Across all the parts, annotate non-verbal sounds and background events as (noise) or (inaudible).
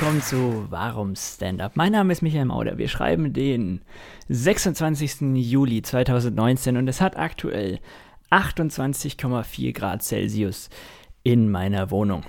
willkommen zu Warum Stand-Up. Mein Name ist Michael Mauder. Wir schreiben den 26. Juli 2019 und es hat aktuell 28,4 Grad Celsius in meiner Wohnung.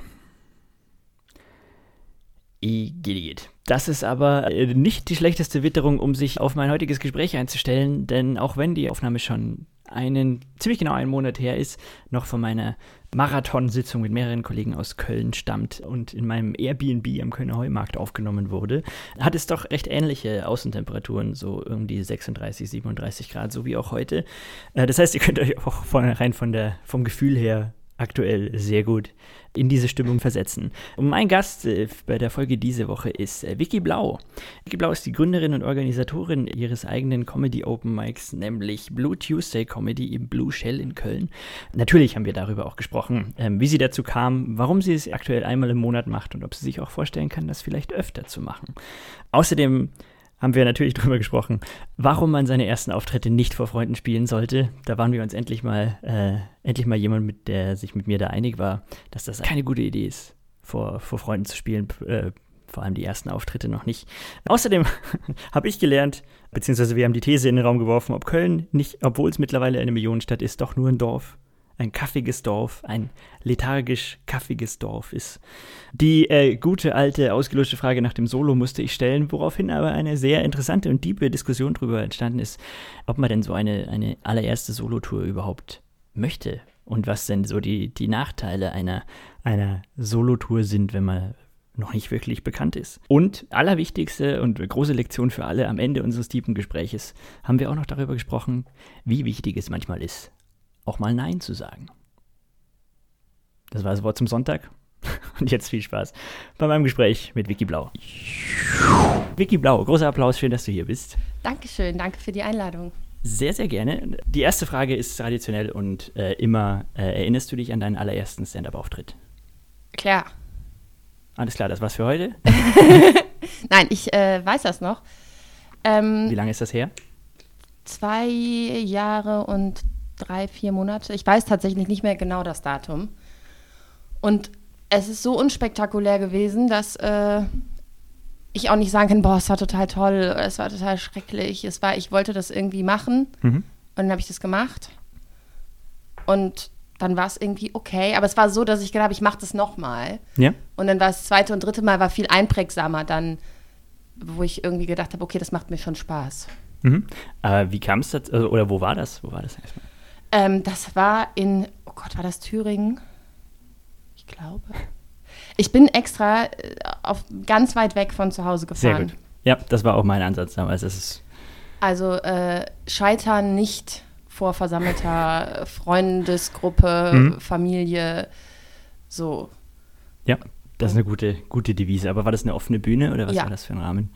Igitt. Das ist aber äh, nicht die schlechteste Witterung, um sich auf mein heutiges Gespräch einzustellen, denn auch wenn die Aufnahme schon einen, ziemlich genau einen Monat her ist, noch von meiner Marathonsitzung mit mehreren Kollegen aus Köln stammt und in meinem Airbnb am Kölner Heumarkt aufgenommen wurde, hat es doch recht ähnliche Außentemperaturen, so irgendwie 36, 37 Grad, so wie auch heute. Äh, das heißt, ihr könnt euch auch von, rein von der, vom Gefühl her aktuell sehr gut in diese Stimmung versetzen. Und mein Gast äh, bei der Folge diese Woche ist äh, Vicky Blau. Vicky Blau ist die Gründerin und Organisatorin ihres eigenen Comedy Open Mics, nämlich Blue Tuesday Comedy im Blue Shell in Köln. Natürlich haben wir darüber auch gesprochen, ähm, wie sie dazu kam, warum sie es aktuell einmal im Monat macht und ob sie sich auch vorstellen kann, das vielleicht öfter zu machen. Außerdem haben wir natürlich (laughs) drüber gesprochen, warum man seine ersten Auftritte nicht vor Freunden spielen sollte. Da waren wir uns endlich mal, äh, endlich mal jemand, mit der sich mit mir da einig war, dass das keine gute Idee ist, vor, vor Freunden zu spielen, äh, vor allem die ersten Auftritte noch nicht. Außerdem (laughs) habe ich gelernt, beziehungsweise wir haben die These in den Raum geworfen, ob Köln nicht, obwohl es mittlerweile eine Millionenstadt ist, doch nur ein Dorf ein kaffiges Dorf, ein lethargisch kaffiges Dorf ist. Die äh, gute, alte, ausgelöschte Frage nach dem Solo musste ich stellen, woraufhin aber eine sehr interessante und tiefe Diskussion darüber entstanden ist, ob man denn so eine, eine allererste Solotour überhaupt möchte und was denn so die, die Nachteile einer, einer Solotour sind, wenn man noch nicht wirklich bekannt ist. Und allerwichtigste und große Lektion für alle am Ende unseres tiefen Gespräches haben wir auch noch darüber gesprochen, wie wichtig es manchmal ist, auch mal Nein zu sagen. Das war das Wort zum Sonntag. (laughs) Und jetzt viel Spaß bei meinem Gespräch mit Vicky Blau. Vicky Blau, großer Applaus, schön, dass du hier bist. Dankeschön, danke für die Einladung. Sehr, sehr gerne. Die erste Frage ist traditionell und äh, immer, äh, erinnerst du dich an deinen allerersten Stand-up-Auftritt? Klar. Alles klar, das war's für heute? (laughs) Nein, ich äh, weiß das noch. Ähm, Wie lange ist das her? Zwei Jahre und drei, vier Monate. Ich weiß tatsächlich nicht mehr genau das Datum. Und es ist so unspektakulär gewesen, dass äh, ich auch nicht sagen kann, boah, es war total toll, es war total schrecklich. Es war, ich wollte das irgendwie machen mhm. und dann habe ich das gemacht. Und dann war es irgendwie okay. Aber es war so, dass ich gedacht habe, ich mache das nochmal. Ja. Und dann war das zweite und dritte Mal war viel einprägsamer dann, wo ich irgendwie gedacht habe, okay, das macht mir schon Spaß. Mhm. Äh, wie kam es dazu, also, oder wo war das? Wo war das erstmal? Ähm, das war in, oh Gott, war das Thüringen? Ich glaube. Ich bin extra äh, auf, ganz weit weg von zu Hause gefahren. Sehr gut. Ja, das war auch mein Ansatz damals. Das ist also äh, scheitern nicht vor versammelter (laughs) Freundesgruppe, mhm. Familie, so. Ja, das ist eine gute, gute Devise. Aber war das eine offene Bühne oder was ja. war das für ein Rahmen?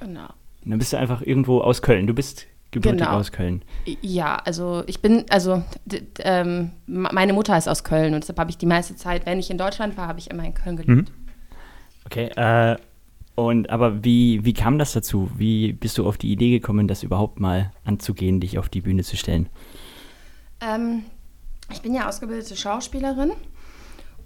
Genau. Und dann bist du einfach irgendwo aus Köln. Du bist gebürtig genau. aus Köln. Ja, also ich bin, also ähm, meine Mutter ist aus Köln und deshalb habe ich die meiste Zeit, wenn ich in Deutschland war, habe ich immer in Köln gelebt. Mhm. Okay, äh, und aber wie, wie kam das dazu? Wie bist du auf die Idee gekommen, das überhaupt mal anzugehen, dich auf die Bühne zu stellen? Ähm, ich bin ja ausgebildete Schauspielerin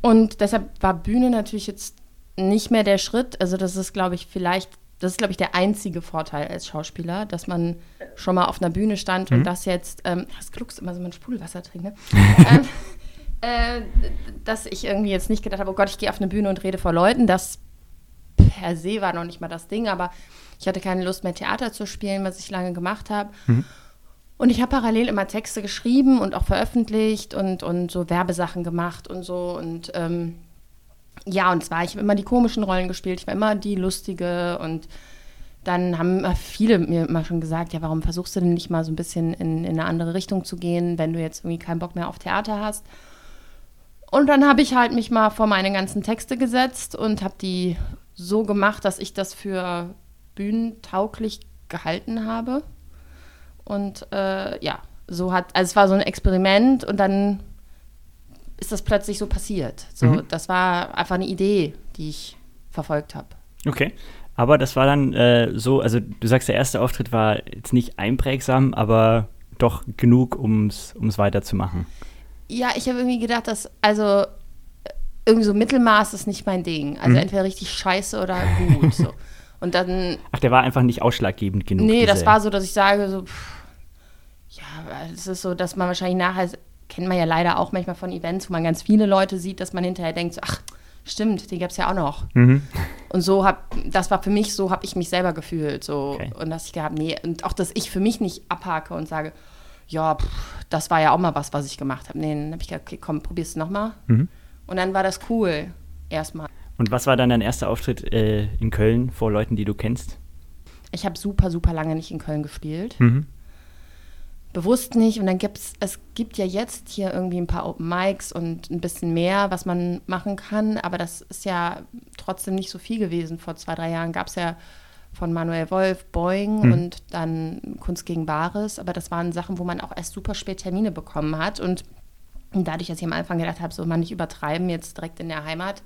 und deshalb war Bühne natürlich jetzt nicht mehr der Schritt. Also das ist, glaube ich, vielleicht das ist, glaube ich, der einzige Vorteil als Schauspieler, dass man schon mal auf einer Bühne stand mhm. und das jetzt, ähm, das kluckst immer so mein Sprudelwasser trinke, (laughs) ähm, äh, dass ich irgendwie jetzt nicht gedacht habe, oh Gott, ich gehe auf eine Bühne und rede vor Leuten. Das per se war noch nicht mal das Ding, aber ich hatte keine Lust mehr, Theater zu spielen, was ich lange gemacht habe. Mhm. Und ich habe parallel immer Texte geschrieben und auch veröffentlicht und, und so Werbesachen gemacht und so und ähm, ja, und zwar, ich habe immer die komischen Rollen gespielt, ich war immer die lustige und dann haben viele mir immer schon gesagt, ja, warum versuchst du denn nicht mal so ein bisschen in, in eine andere Richtung zu gehen, wenn du jetzt irgendwie keinen Bock mehr auf Theater hast? Und dann habe ich halt mich mal vor meine ganzen Texte gesetzt und habe die so gemacht, dass ich das für bühnentauglich gehalten habe. Und äh, ja, so hat, also es war so ein Experiment und dann ist das plötzlich so passiert. So, mhm. das war einfach eine Idee, die ich verfolgt habe. Okay. Aber das war dann äh, so, also du sagst, der erste Auftritt war jetzt nicht einprägsam, aber doch genug, um es weiterzumachen. Ja, ich habe irgendwie gedacht, dass, also irgendwie so Mittelmaß ist nicht mein Ding. Also Mhm. entweder richtig scheiße oder gut. So. (laughs) Und dann, Ach, der war einfach nicht ausschlaggebend genug. nee, das diese- war so, dass ich sage, so, pff, ja, es ist so, dass man wahrscheinlich nachher, kennt man ja leider auch manchmal von Events, wo man ganz viele Leute sieht, dass man hinterher denkt, so, ach, stimmt, den gab es ja auch noch. Mhm. Und so hab, das war für mich, so habe ich mich selber gefühlt. So. Okay. Und dass ich gehabt, nee, und auch, dass ich für mich nicht abhake und sage, ja, pff, das war ja auch mal was, was ich gemacht habe. Nee, dann habe ich gedacht, okay, komm, probier's nochmal. Mhm. Und dann war das cool, erstmal. Und was war dann dein erster Auftritt äh, in Köln vor Leuten, die du kennst? Ich habe super, super lange nicht in Köln gespielt. Mhm. Bewusst nicht. Und dann gibt's, es gibt ja jetzt hier irgendwie ein paar Open Mics und ein bisschen mehr, was man machen kann. Aber das ist ja trotzdem nicht so viel gewesen. Vor zwei, drei Jahren gab es ja von Manuel Wolf Boeing Mhm. und dann Kunst gegen Bares. Aber das waren Sachen, wo man auch erst super spät Termine bekommen hat. Und dadurch, dass ich am Anfang gedacht habe, so man nicht übertreiben, jetzt direkt in der Heimat,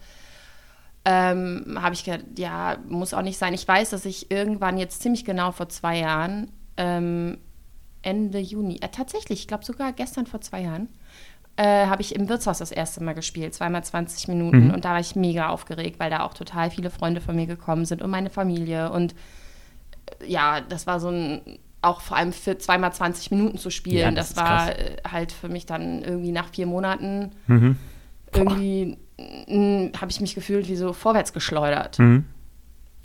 ähm, habe ich gedacht, ja, muss auch nicht sein. Ich weiß, dass ich irgendwann jetzt ziemlich genau vor zwei Jahren, ähm, Ende Juni, äh, tatsächlich, ich glaube sogar gestern vor zwei Jahren, äh, habe ich im Wirtshaus das erste Mal gespielt, zweimal 20 Minuten. Mhm. Und da war ich mega aufgeregt, weil da auch total viele Freunde von mir gekommen sind und meine Familie. Und äh, ja, das war so ein, auch vor allem für zweimal 20 Minuten zu spielen, Ja, das das, war krass. äh, halt für mich dann irgendwie nach vier Monaten Mhm. irgendwie habe ich mich gefühlt wie so vorwärts geschleudert. Mhm.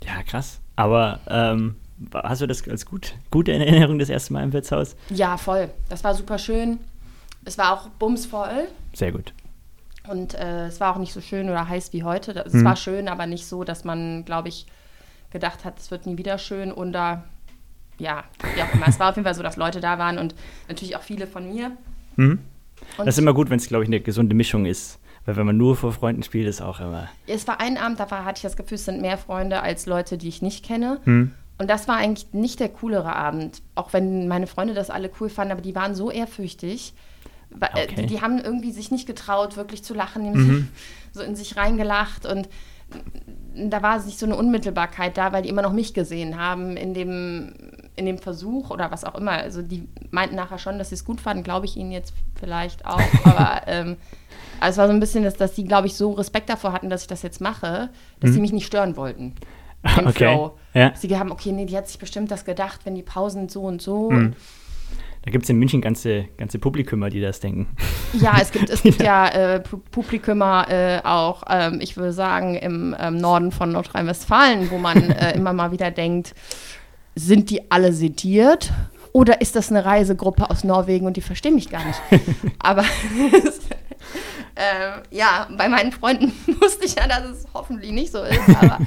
Ja, krass. Aber ähm, hast du das als gut, gute Erinnerung das erste Mal im Wirtshaus? Ja, voll. Das war super schön. Es war auch bumsvoll Sehr gut. und äh, es war auch nicht so schön oder heiß wie heute. Es Mhm. war schön, aber nicht so, dass man, glaube ich, gedacht hat, es wird nie wieder schön. Und da, ja, wie auch immer. es war auf jeden Fall so, dass Leute da waren und natürlich auch viele von mir. Und Das ist immer gut, wenn es, glaube ich, eine gesunde Mischung ist. Weil wenn man nur vor Freunden spielt, ist auch immer. es war ein Abend, da hatte ich das Gefühl, es sind mehr Freunde als Leute, die ich nicht kenne. Mhm. Und das war eigentlich nicht der coolere Abend, auch wenn meine Freunde das alle cool fanden, aber die waren so ehrfürchtig. Äh, Okay. Die, die haben irgendwie sich nicht getraut, wirklich zu lachen, die haben Mhm. sich so in sich reingelacht und da war nicht so eine Unmittelbarkeit da, weil die immer noch mich gesehen haben in dem, in dem Versuch oder was auch immer. Also die meinten nachher schon, dass sie es gut fanden, glaube ich ihnen jetzt vielleicht auch, (laughs) aber ähm, also es war so ein bisschen, dass, dass die, glaube ich, so Respekt davor hatten, dass ich das jetzt mache, dass Mhm. sie mich nicht stören wollten. Im Okay. Flow. Ja. Sie haben, okay, nee, die hat sich bestimmt das gedacht, wenn die Pausen so und so. Mhm. Da gibt es in München ganze, ganze Publikumer, die das denken. Ja, es gibt, es (laughs) gibt ja äh, Pu- Publikumer äh, auch, ähm, ich würde sagen, im ähm, Norden von Nordrhein-Westfalen, wo man (laughs) äh, immer mal wieder denkt, sind die alle sediert? Oder ist das eine Reisegruppe aus Norwegen und die verstehen mich gar nicht? (laughs) Aber äh, ja, bei meinen Freunden wusste ich ja, dass es hoffentlich nicht so ist. Aber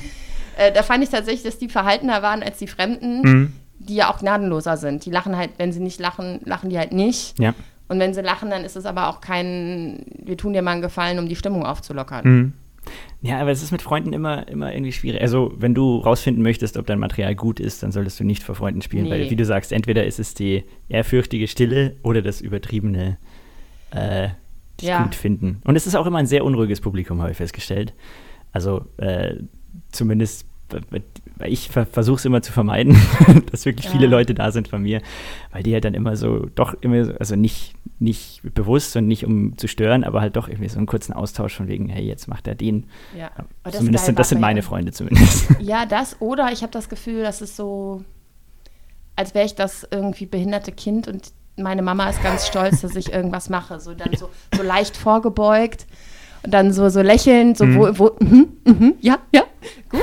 äh, da fand ich tatsächlich, dass die verhaltener waren als die Fremden, Mhm. die ja auch gnadenloser sind. Die lachen halt, wenn sie nicht lachen, lachen die halt nicht. Ja. Und wenn sie lachen, dann ist es aber auch kein, wir tun dir mal einen Gefallen, um die Stimmung aufzulockern. Mhm. Ja, aber es ist mit Freunden immer, immer irgendwie schwierig. Also, wenn du rausfinden möchtest, ob dein Material gut ist, dann solltest du nicht vor Freunden spielen, weil, Nee. wie du sagst, entweder ist es die ehrfürchtige Stille oder das übertriebene äh, Ja. gut finden. Und es ist auch immer ein sehr unruhiges Publikum, habe ich festgestellt. Also, äh, zumindest, weil ich ver versuche es immer zu vermeiden, (laughs) dass wirklich viele Ja. Leute da sind von mir, weil die halt dann immer so, doch immer, so- also nicht, nicht bewusst und nicht um zu stören, aber halt doch irgendwie so einen kurzen Austausch von wegen, hey, jetzt macht er den. Ja. Aber das zumindest sind, das sind meine Freunde zumindest. (laughs) Ja, das oder ich habe das Gefühl, das ist so, als wäre ich das irgendwie behinderte Kind und meine Mama ist ganz stolz, dass ich irgendwas mache. So dann so, so leicht vorgebeugt und dann so, so lächelnd, so Mhm. wo, wo mhm, mhm, ja, ja, gut.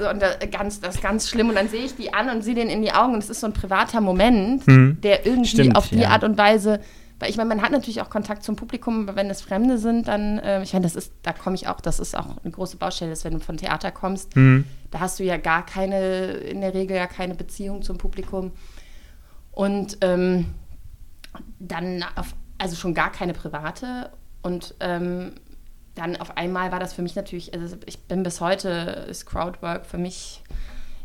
So, und das, ganz, das ist ganz schlimm. Und dann sehe ich die an und sehe denen in die Augen und es ist so ein privater Moment, Mhm. der irgendwie Stimmt, auf die ja. Art und Weise weil ich meine, man hat natürlich auch Kontakt zum Publikum, aber wenn es Fremde sind, dann, äh, ich meine, das ist, da komme ich auch, das ist auch eine große Baustelle, ist, wenn du von Theater kommst, Mhm. da hast du ja gar keine, in der Regel ja keine Beziehung zum Publikum. Und ähm, dann, auf, also schon gar keine private. Und ähm, dann auf einmal war das für mich natürlich, also ich bin bis heute, ist Crowdwork für mich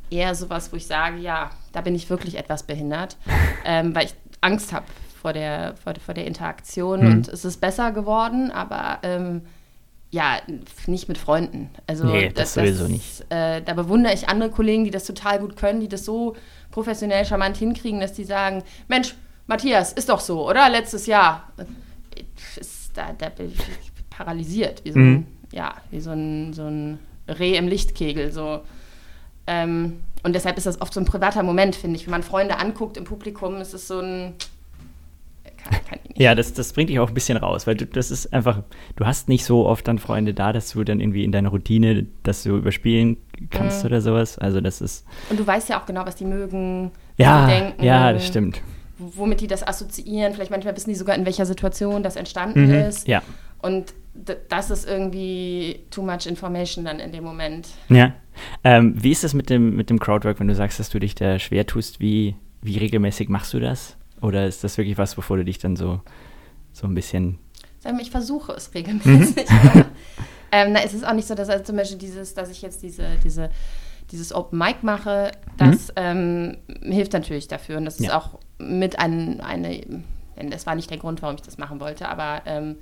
eher sowas, wo ich sage, ja, da bin ich wirklich etwas behindert, ähm, weil ich Angst habe vor der, vor, vor der Interaktion. Mhm. Und es ist besser geworden, aber ähm, ja, nicht mit Freunden. Also Nee, das sowieso nicht. Äh, da bewundere ich andere Kollegen, die das total gut können, die das so professionell charmant hinkriegen, dass die sagen, Mensch, Matthias, ist doch so, oder? Letztes Jahr. Ist, da, da bin ich paralysiert. Wie so Mhm. ein, ja, wie so ein, so ein Reh im Lichtkegel. So. Ähm, und deshalb ist das oft so ein privater Moment, finde ich. Wenn man Freunde anguckt im Publikum, ist es so ein. Kann, kann ja, das, das bringt dich auch ein bisschen raus, weil du, das ist einfach, du hast nicht so oft dann Freunde da, dass du dann irgendwie in deiner Routine das so überspielen kannst mhm. oder sowas. Also das ist. Und du weißt ja auch genau, was die mögen, ja, denken. Ja, das stimmt. Womit die das assoziieren. Vielleicht manchmal wissen die sogar, in welcher Situation das entstanden mhm. ist. Ja. Und das ist irgendwie too much information dann in dem Moment. Ja. Ähm, wie ist das mit dem, mit dem Crowdwork, wenn du sagst, dass du dich da schwer tust? Wie, wie regelmäßig machst du das? Oder ist das wirklich was, bevor du dich dann so, so ein bisschen. Ich versuche es regelmäßig. Mhm. (laughs) ähm, na, es ist auch nicht so, dass also zum Beispiel dieses, dass ich jetzt diese, diese, dieses Open Mic mache, das mhm. ähm, hilft natürlich dafür. Und das ist ja. auch mit ein, eine, das war nicht der Grund, warum ich das machen wollte, aber ähm,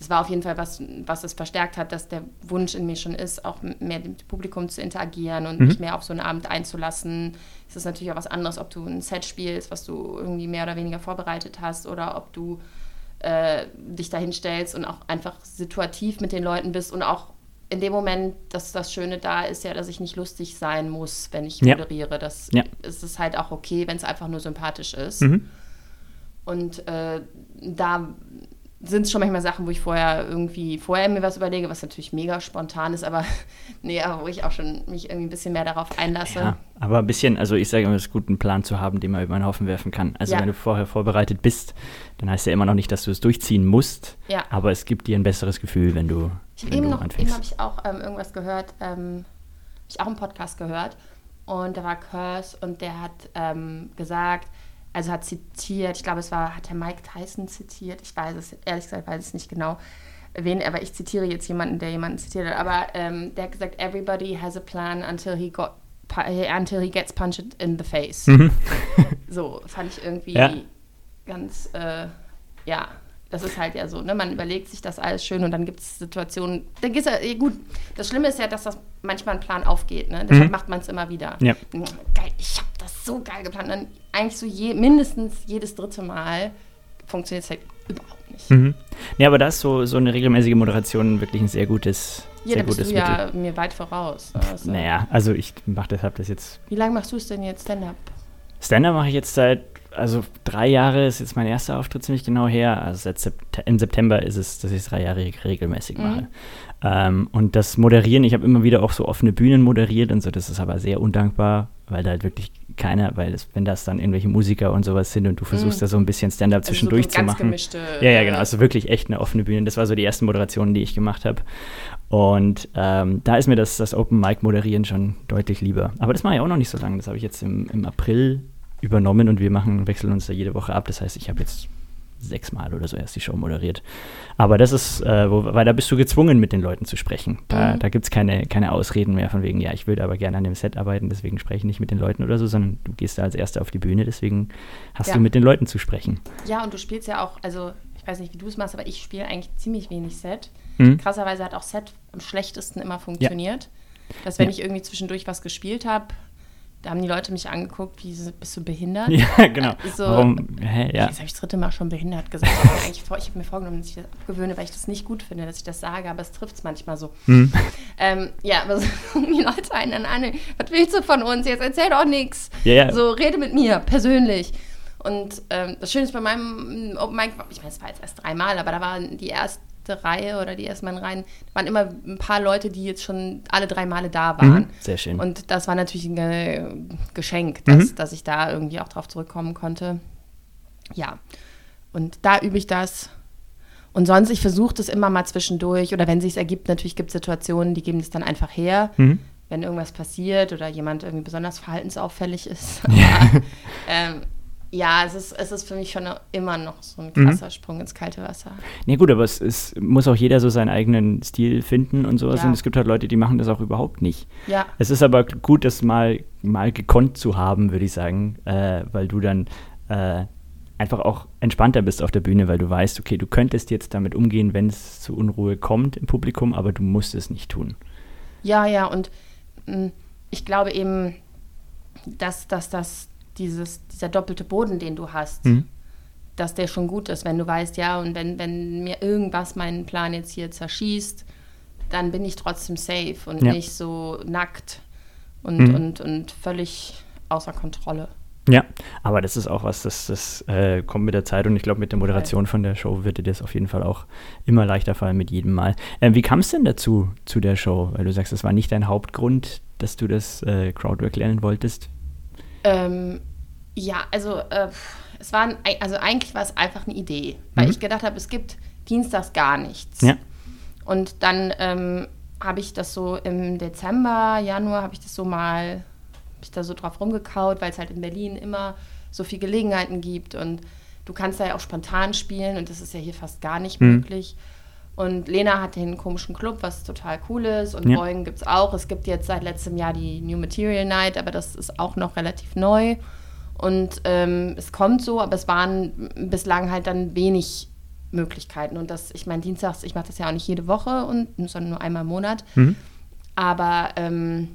es war auf jeden Fall was, was es verstärkt hat, dass der Wunsch in mir schon ist, auch mehr mit dem Publikum zu interagieren und mhm. mich mehr auf so einen Abend einzulassen. Es ist natürlich auch was anderes, ob du ein Set spielst, was du irgendwie mehr oder weniger vorbereitet hast, oder ob du äh, dich dahin stellst und auch einfach situativ mit den Leuten bist und auch in dem Moment, dass das Schöne da ist ja, dass ich nicht lustig sein muss, wenn ich moderiere. Ja. Das ja. ist es halt auch okay, wenn es einfach nur sympathisch ist. Mhm. Und äh, da sind es schon manchmal Sachen, wo ich vorher irgendwie vorher mir was überlege, was natürlich mega spontan ist, aber (laughs) nee, aber wo ich auch schon mich irgendwie ein bisschen mehr darauf einlasse. Ja, aber ein bisschen, also ich sage immer, es ist gut, einen Plan zu haben, den man über den Haufen werfen kann. Also ja. wenn du vorher vorbereitet bist, dann heißt ja immer noch nicht, dass du es durchziehen musst, ja. aber es gibt dir ein besseres Gefühl, wenn du ich wenn eben noch, Eben habe ich auch ähm, irgendwas gehört, ähm, habe ich auch einen Podcast gehört und da war Curse und der hat ähm, gesagt, also hat zitiert, ich glaube, es war, hat der Mike Tyson zitiert, ich weiß es, ehrlich gesagt, weiß es nicht genau, wen, aber ich zitiere jetzt jemanden, der jemanden zitiert hat, aber ähm, der hat gesagt, everybody has a plan until he got until he gets punched in the face. Mhm. (laughs) (laughs) so, fand ich irgendwie ja. ganz, äh, ja, das ist halt ja so, ne? Man überlegt sich das alles schön und dann gibt es Situationen. Dann geht's ja, gut. Das Schlimme ist ja, dass das manchmal ein Plan aufgeht, ne? Deshalb mhm. macht man es immer wieder. Ja. Geil, ich das so geil geplant. Dann eigentlich so je, mindestens jedes dritte Mal funktioniert es halt überhaupt nicht. Mhm. Ja, aber da ist so, so eine regelmäßige Moderation wirklich ein sehr gutes. Ja, sehr da bist gutes du ja Mittel. mir weit voraus. Also. Naja, also ich mache deshalb das jetzt. Wie lange machst du es denn jetzt Stand-up? Stand-up mache ich jetzt seit also drei Jahre ist jetzt mein erster Auftritt ziemlich genau her. Also seit Sept im September ist es, dass ich es drei Jahre regelmäßig mache. Mhm. Ähm, und das Moderieren, ich habe immer wieder auch so offene Bühnen moderiert und so, das ist aber sehr undankbar, weil da halt wirklich keiner, weil das, wenn das dann irgendwelche Musiker und sowas sind und du versuchst mhm. da so ein bisschen Stand-up also zwischendurch so zu machen. Gemischte, ja, ja, genau. Also wirklich echt eine offene Bühne. Das war so die ersten Moderationen, die ich gemacht habe. Und ähm, da ist mir das, das Open Mic Moderieren schon deutlich lieber. Aber das mache ich auch noch nicht so lange. Das habe ich jetzt im, im April übernommen und wir machen, wechseln uns da jede Woche ab. Das heißt, ich habe jetzt sechsmal oder so erst die Show moderiert. Aber das ist, äh, wo, weil da bist du gezwungen, mit den Leuten zu sprechen. Da, mhm. da gibt es keine, keine Ausreden mehr von wegen, ja, ich würde aber gerne an dem Set arbeiten, deswegen spreche ich nicht mit den Leuten oder so, sondern du gehst da als Erster auf die Bühne, deswegen hast ja. du mit den Leuten zu sprechen. Ja, und du spielst ja auch, also ich weiß nicht, wie du es machst, aber ich spiele eigentlich ziemlich wenig Set. Mhm. Krasserweise hat auch Set am schlechtesten immer funktioniert. Ja. Dass wenn ja. ich irgendwie zwischendurch was gespielt habe, da haben die Leute mich angeguckt, wie bist du behindert? (laughs) Ja, genau. So, Warum? Hä, ja. Jetzt habe ich das dritte Mal schon behindert gesagt. ich, ich habe mir vorgenommen, dass ich das abgewöhne, weil ich das nicht gut finde, dass ich das sage, aber es trifft es manchmal so. Hm. Ähm, ja, aber so (laughs) die Leute einen an, was willst du von uns? Jetzt erzähl doch nichts. Ja, ja. So, rede mit mir, persönlich. Und ähm, das Schöne ist bei meinem Open Mic, ich meine, es war jetzt erst dreimal, aber da waren die ersten Reihe oder die ersten Reihen waren immer ein paar Leute, die jetzt schon alle drei Male da waren. Mhm, sehr schön. Und das war natürlich ein Geschenk, dass, mhm. dass ich da irgendwie auch drauf zurückkommen konnte. Ja. Und da übe ich das. Und sonst, ich versuche das immer mal zwischendurch. Oder wenn es sich ergibt, natürlich gibt es Situationen, die geben es dann einfach her. Mhm. Wenn irgendwas passiert oder jemand irgendwie besonders verhaltensauffällig ist. Ja. ähm, ja, es ist, es ist für mich schon immer noch so ein mhm. krasser mhm. Sprung ins kalte Wasser. Nee, gut, aber es, es, muss auch jeder so seinen eigenen Stil finden und sowas. Ja. Und es gibt halt Leute, die machen das auch überhaupt nicht. Ja. Es ist aber gut, das mal, mal gekonnt zu haben, würde ich sagen, äh, weil du dann äh, einfach auch entspannter bist auf der Bühne, weil du weißt, okay, du könntest jetzt damit umgehen, wenn es zu Unruhe kommt im Publikum, aber du musst es nicht tun. Ja, ja, und mh, mm, ich glaube eben, dass, dass das dieses, dieser doppelte Boden, den du hast, mhm. dass der schon gut ist, wenn du weißt, ja, und wenn, wenn mir irgendwas meinen Plan jetzt hier zerschießt, dann bin ich trotzdem safe und Ja. nicht so nackt und, Mhm. und, und völlig außer Kontrolle. Ja, aber das ist auch was, das, das äh, kommt mit der Zeit und ich glaube, mit der Moderation von der Show wird dir das auf jeden Fall auch immer leichter fallen mit jedem Mal. Ähm, wie kam es denn dazu, zu der Show? Weil du sagst, das war nicht dein Hauptgrund, dass du das äh, Crowdwork lernen wolltest. Ähm, ja, also äh, es war ein, also eigentlich war es einfach eine Idee, weil Mhm. ich gedacht habe, es gibt dienstags gar nichts. Ja. Und dann ähm, habe ich das so im Dezember, Januar habe ich das so mal, ich da so drauf rumgekaut, weil es halt in Berlin immer so viele Gelegenheiten gibt und du kannst da ja auch spontan spielen und das ist ja hier fast gar nicht Mhm. möglich. Und Lena hat den komischen Club, was total cool ist. Und Ja. Boeing gibt es auch. Es gibt jetzt seit letztem Jahr die New Material Night, aber das ist auch noch relativ neu. Und ähm, es kommt so, aber es waren bislang halt dann wenig Möglichkeiten. Und das, ich meine, dienstags, ich mache das ja auch nicht jede Woche, und, sondern nur einmal im Monat. Mhm. Aber ähm,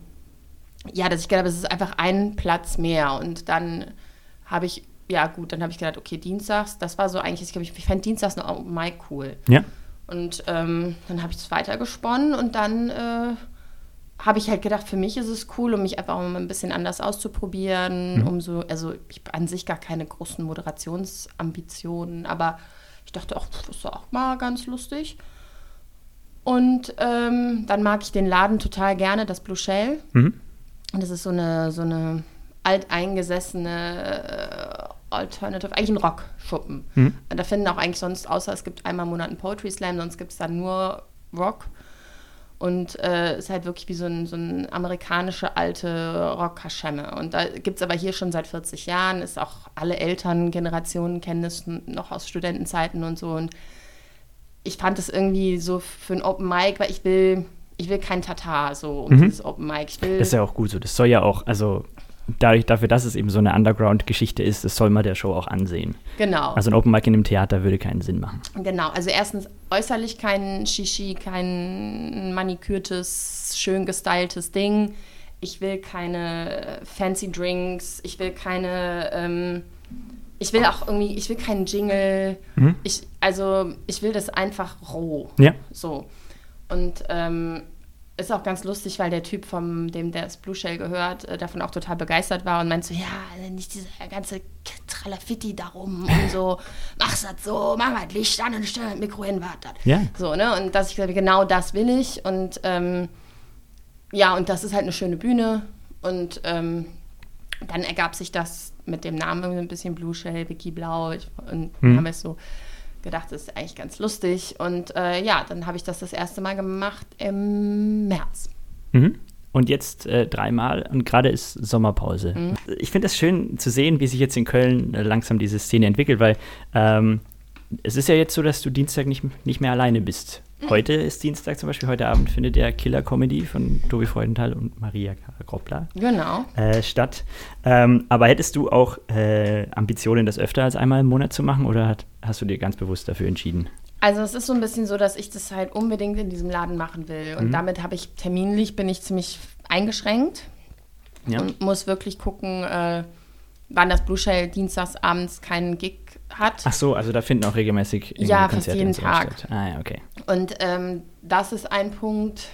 ja, dass ich gedacht habe, es ist einfach ein Platz mehr. Und dann habe ich, ja gut, dann habe ich gedacht, okay, dienstags, das war so eigentlich, ich glaube, ich fände dienstags noch Mic cool. Ja. Und ähm, dann habe ich es weitergesponnen und dann äh, habe ich halt gedacht, für mich ist es cool, um mich einfach auch mal ein bisschen anders auszuprobieren, um so, also ich habe an sich gar keine großen Moderationsambitionen, aber ich dachte, ach, das ist auch mal ganz lustig. Und ähm, dann mag ich den Laden total gerne, das Blue Shell. Mhm. Und das ist so eine, so eine alteingesessene äh, Alternative, eigentlich ein Rockschuppen. Mhm. Da finden auch eigentlich sonst, außer es gibt einmal im Monat einen Poetry Slam, sonst gibt es dann nur Rock. Und äh, ist halt wirklich wie so ein, so ein amerikanische alte Rock-Kaschemme. Und da gibt es aber hier schon seit 40 Jahren, ist auch alle Elterngenerationen kennen das n- noch aus Studentenzeiten und so. Und ich fand das irgendwie so für ein Open Mic, weil ich will, ich will kein Tatar so um Mhm. dieses Open Mic. Ich will, Das ist ja auch gut so. Das soll ja auch, also dadurch, dafür, dass es eben so eine Underground-Geschichte ist, das soll man der Show auch ansehen. genau. Also ein Open Mic in einem Theater würde keinen Sinn machen. Genau, also erstens äußerlich kein Shishi, kein manikürtes, schön gestyltes Ding. Ich will keine fancy Drinks, ich will keine, ähm, ich will auch irgendwie, ich will keinen Jingle. Mhm. Ich, also ich will das einfach roh. Ja. So. Und ähm, ist auch ganz lustig, weil der Typ, vom dem der das Blue Shell gehört, äh, davon auch total begeistert war und meinte so, ja, nicht dieser ganze Tralafitti darum und (laughs) so, mach's das so, mach mal das Licht an und stell das Mikro hin, warte. Ja. So, ne? Und dass ich gesagt habe, genau das will ich. Und ähm, ja, und das ist halt eine schöne Bühne. Und ähm, dann ergab sich das mit dem Namen irgendwie ein bisschen Blue Shell, Vicky Blau. Ich, und Mhm. haben wir es so gedacht, das ist eigentlich ganz lustig. Und äh, ja, dann habe ich das das erste Mal gemacht im März. Mhm. Und jetzt äh, dreimal und gerade ist Sommerpause. Mhm. Ich finde es schön zu sehen, wie sich jetzt in Köln äh, langsam diese Szene entwickelt, weil ähm, es ist ja jetzt so, dass du Dienstag nicht, nicht mehr alleine bist. Mhm. Heute ist Dienstag zum Beispiel, heute Abend findet der Killer Comedy von Tobi Freudenthal und Maria Groppler Genau. äh, statt. Ähm, aber hättest du auch äh, Ambitionen, das öfter als einmal im Monat zu machen oder hat, hast du dir ganz bewusst dafür entschieden? Also es ist so ein bisschen so, dass ich das halt unbedingt in diesem Laden machen will. Und Mhm. damit habe ich terminlich, bin ich ziemlich eingeschränkt. Ja. und muss wirklich gucken, äh, wann das Blue Shell dienstags abends keinen Gig hat. Ach so, also da finden auch regelmäßig Ja, fast Konzerte jeden und so Tag. statt. Ah ja, okay. Und ähm, das ist ein Punkt.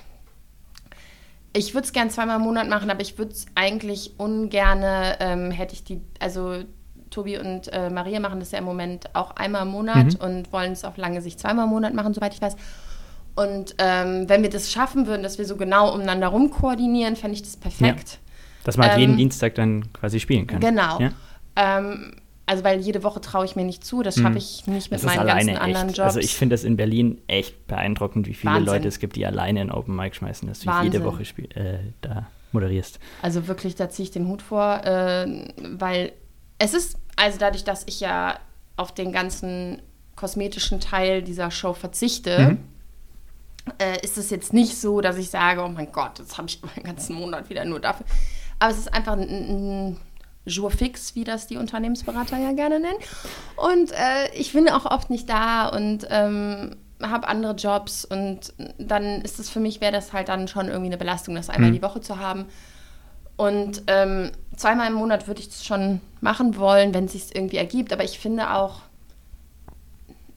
Ich würde es gern zweimal im Monat machen, aber ich würde es eigentlich ungerne, ähm, hätte ich die, also Tobi und äh, Maria machen das ja im Moment auch einmal im Monat Mhm. und wollen es auf lange Sicht zweimal im Monat machen, soweit ich weiß. Und ähm, wenn wir das schaffen würden, dass wir so genau umeinander rum koordinieren, fände ich das perfekt. Dass man halt Ähm, jeden Dienstag dann quasi spielen kann. Genau. Ja? Ähm, also weil jede Woche traue ich mir nicht zu, das schaffe ich nicht mit meinen ganzen alleine anderen echt. Jobs. Also ich finde das in Berlin echt beeindruckend, wie viele Wahnsinn. Leute es gibt, die alleine in Open Mic schmeißen, dass du jede Woche äh, da moderierst. Also wirklich, da ziehe ich den Hut vor, äh, weil es ist, also dadurch, dass ich ja auf den ganzen kosmetischen Teil dieser Show verzichte, Mhm. äh, ist es jetzt nicht so, dass ich sage, oh mein Gott, jetzt habe ich meinen ganzen Monat wieder nur dafür. Aber es ist einfach ein, ein Jour fix, wie das die Unternehmensberater ja gerne nennen. Und äh, ich bin auch oft nicht da und ähm, habe andere Jobs und dann ist es für mich, wäre das halt dann schon irgendwie eine Belastung, das einmal Mhm. die Woche zu haben. Und ähm, zweimal im Monat würde ich das schon machen wollen, wenn es sich irgendwie ergibt. Aber ich finde auch,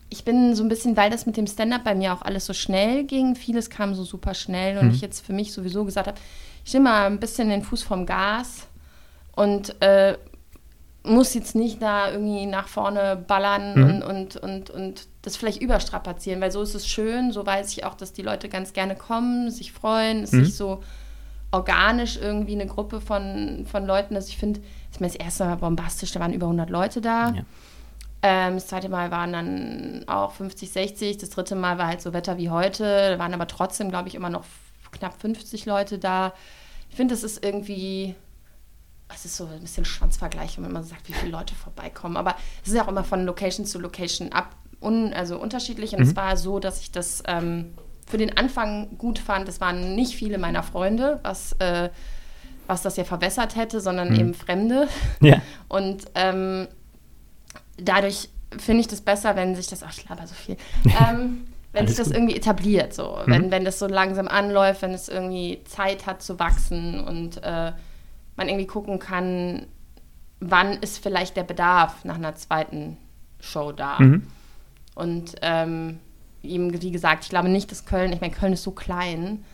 ich bin so ein bisschen, weil das mit dem Stand-up bei mir auch alles so schnell ging, vieles kam so super schnell und Mhm. ich jetzt für mich sowieso gesagt habe, ich nehme mal ein bisschen den Fuß vom Gas und äh, muss jetzt nicht da irgendwie nach vorne ballern Mhm. und, und, und, und das vielleicht überstrapazieren, weil so ist es schön, so weiß ich auch, dass die Leute ganz gerne kommen, sich freuen, es Mhm. sich so organisch irgendwie eine Gruppe von, von Leuten, dass ich finde, das, das erste Mal bombastisch, da waren über 100 Leute da. Ja. Ähm, das zweite Mal waren dann auch 50, 60. Das dritte Mal war halt so Wetter wie heute. Da waren aber trotzdem, glaube ich, immer noch knapp 50 Leute da. Ich finde, das ist irgendwie, es ist so ein bisschen Schwanzvergleich, wenn man immer sagt, wie viele Leute vorbeikommen. Aber es ist ja auch immer von Location zu Location ab, un, also unterschiedlich. Und es war so, dass ich das ähm, für den Anfang gut fand. Es waren nicht viele meiner Freunde, was, äh, was das ja verbessert hätte, sondern eben Fremde. Ja. Und ähm, dadurch finde ich das besser, wenn sich das, ach, ich laber so viel, (laughs) ähm, wenn sich das gut. irgendwie etabliert, so. Wenn, wenn das so langsam anläuft, wenn es irgendwie Zeit hat zu wachsen und äh, man irgendwie gucken kann, wann ist vielleicht der Bedarf nach einer zweiten Show da. Mhm. Und ähm, eben, wie gesagt, ich glaube nicht, dass Köln, ich meine, Köln ist so klein.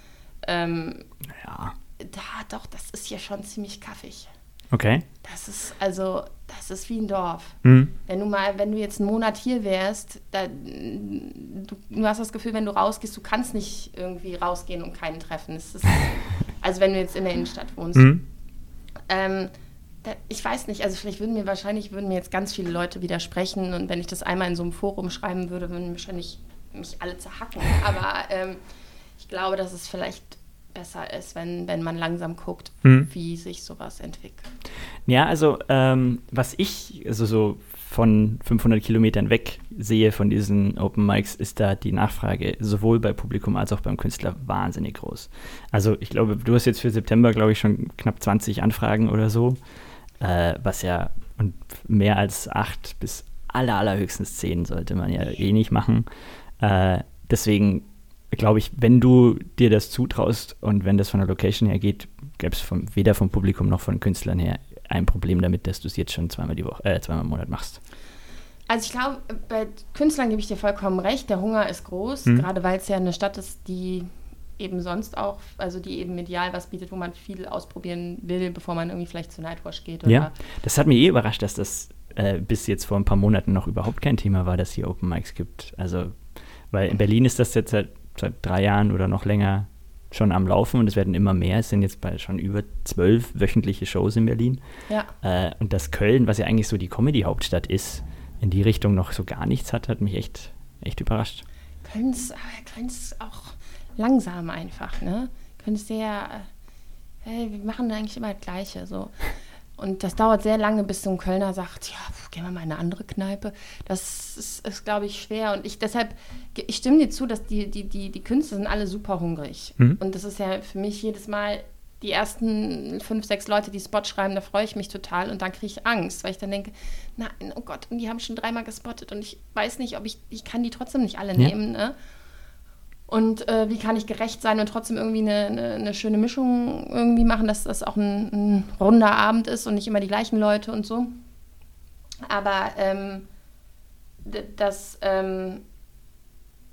Ähm, Ja. da doch, das ist hier schon ziemlich kaffig. Okay. Das ist also, das ist wie ein Dorf. Mhm. Wenn du mal, wenn du jetzt einen Monat hier wärst, da, du, du hast das Gefühl, wenn du rausgehst, du kannst nicht irgendwie rausgehen und keinen treffen. Ist, (laughs) also wenn du jetzt in der Innenstadt wohnst. Mhm. Ähm, da, ich weiß nicht, also vielleicht würden mir wahrscheinlich würden mir jetzt ganz viele Leute widersprechen und wenn ich das einmal in so einem Forum schreiben würde, würden wahrscheinlich mich alle zerhacken. (laughs) Aber ähm, ich glaube, dass es vielleicht besser ist, wenn, wenn man langsam guckt, Mhm. wie sich sowas entwickelt. Ja, also ähm, was ich also so von 500 Kilometern weg sehe von diesen Open Mics, ist da die Nachfrage sowohl bei Publikum als auch beim Künstler wahnsinnig groß. Also ich glaube, du hast jetzt für September, glaube ich, schon knapp 20 Anfragen oder so, äh, was ja und mehr als acht bis aller, allerhöchstens zehn sollte man ja eh nicht machen. Äh, deswegen glaube ich, wenn du dir das zutraust und wenn das von der Location her geht, gäbe es weder vom Publikum noch von Künstlern her ein Problem damit, dass du es jetzt schon zweimal die Woche, äh, zweimal im Monat machst. Also ich glaube, bei Künstlern gebe ich dir vollkommen recht. Der Hunger ist groß, Mhm. gerade weil es ja eine Stadt ist, die eben sonst auch, also die eben medial was bietet, wo man viel ausprobieren will, bevor man irgendwie vielleicht zu Nightwash geht. Oder Ja, das hat mich eh überrascht, dass das äh, bis jetzt vor ein paar Monaten noch überhaupt kein Thema war, dass hier Open Mics gibt. Also, weil in Berlin ist das jetzt seit, seit drei Jahren oder noch länger schon am Laufen und es werden immer mehr. Es sind jetzt bei schon über zwölf wöchentliche Shows in Berlin. Ja. Äh, und dass Köln, was ja eigentlich so die Comedy-Hauptstadt ist, in die Richtung noch so gar nichts hat, hat mich echt, echt überrascht. Köln ist, Köln ist auch langsam einfach, ne? Köln ist sehr, äh, hey, wir machen eigentlich immer das Gleiche, so. Und das dauert sehr lange, bis so ein Kölner sagt, ja, gehen wir mal in eine andere Kneipe. Das ist, ist glaube ich, schwer. Und ich deshalb, ich stimme dir zu, dass die, die, die, die Künstler sind alle super hungrig. Mhm. Und das ist ja für mich jedes Mal die ersten fünf, sechs Leute, die Spot schreiben, da freue ich mich total und dann kriege ich Angst, weil ich dann denke, nein, oh Gott, und die haben schon dreimal gespottet und ich weiß nicht, ob ich, ich kann die trotzdem nicht alle Ja. nehmen, ne? Und äh, wie kann ich gerecht sein und trotzdem irgendwie eine, eine, eine schöne Mischung irgendwie machen, dass das auch ein, ein runder Abend ist und nicht immer die gleichen Leute und so. Aber ähm, das ähm,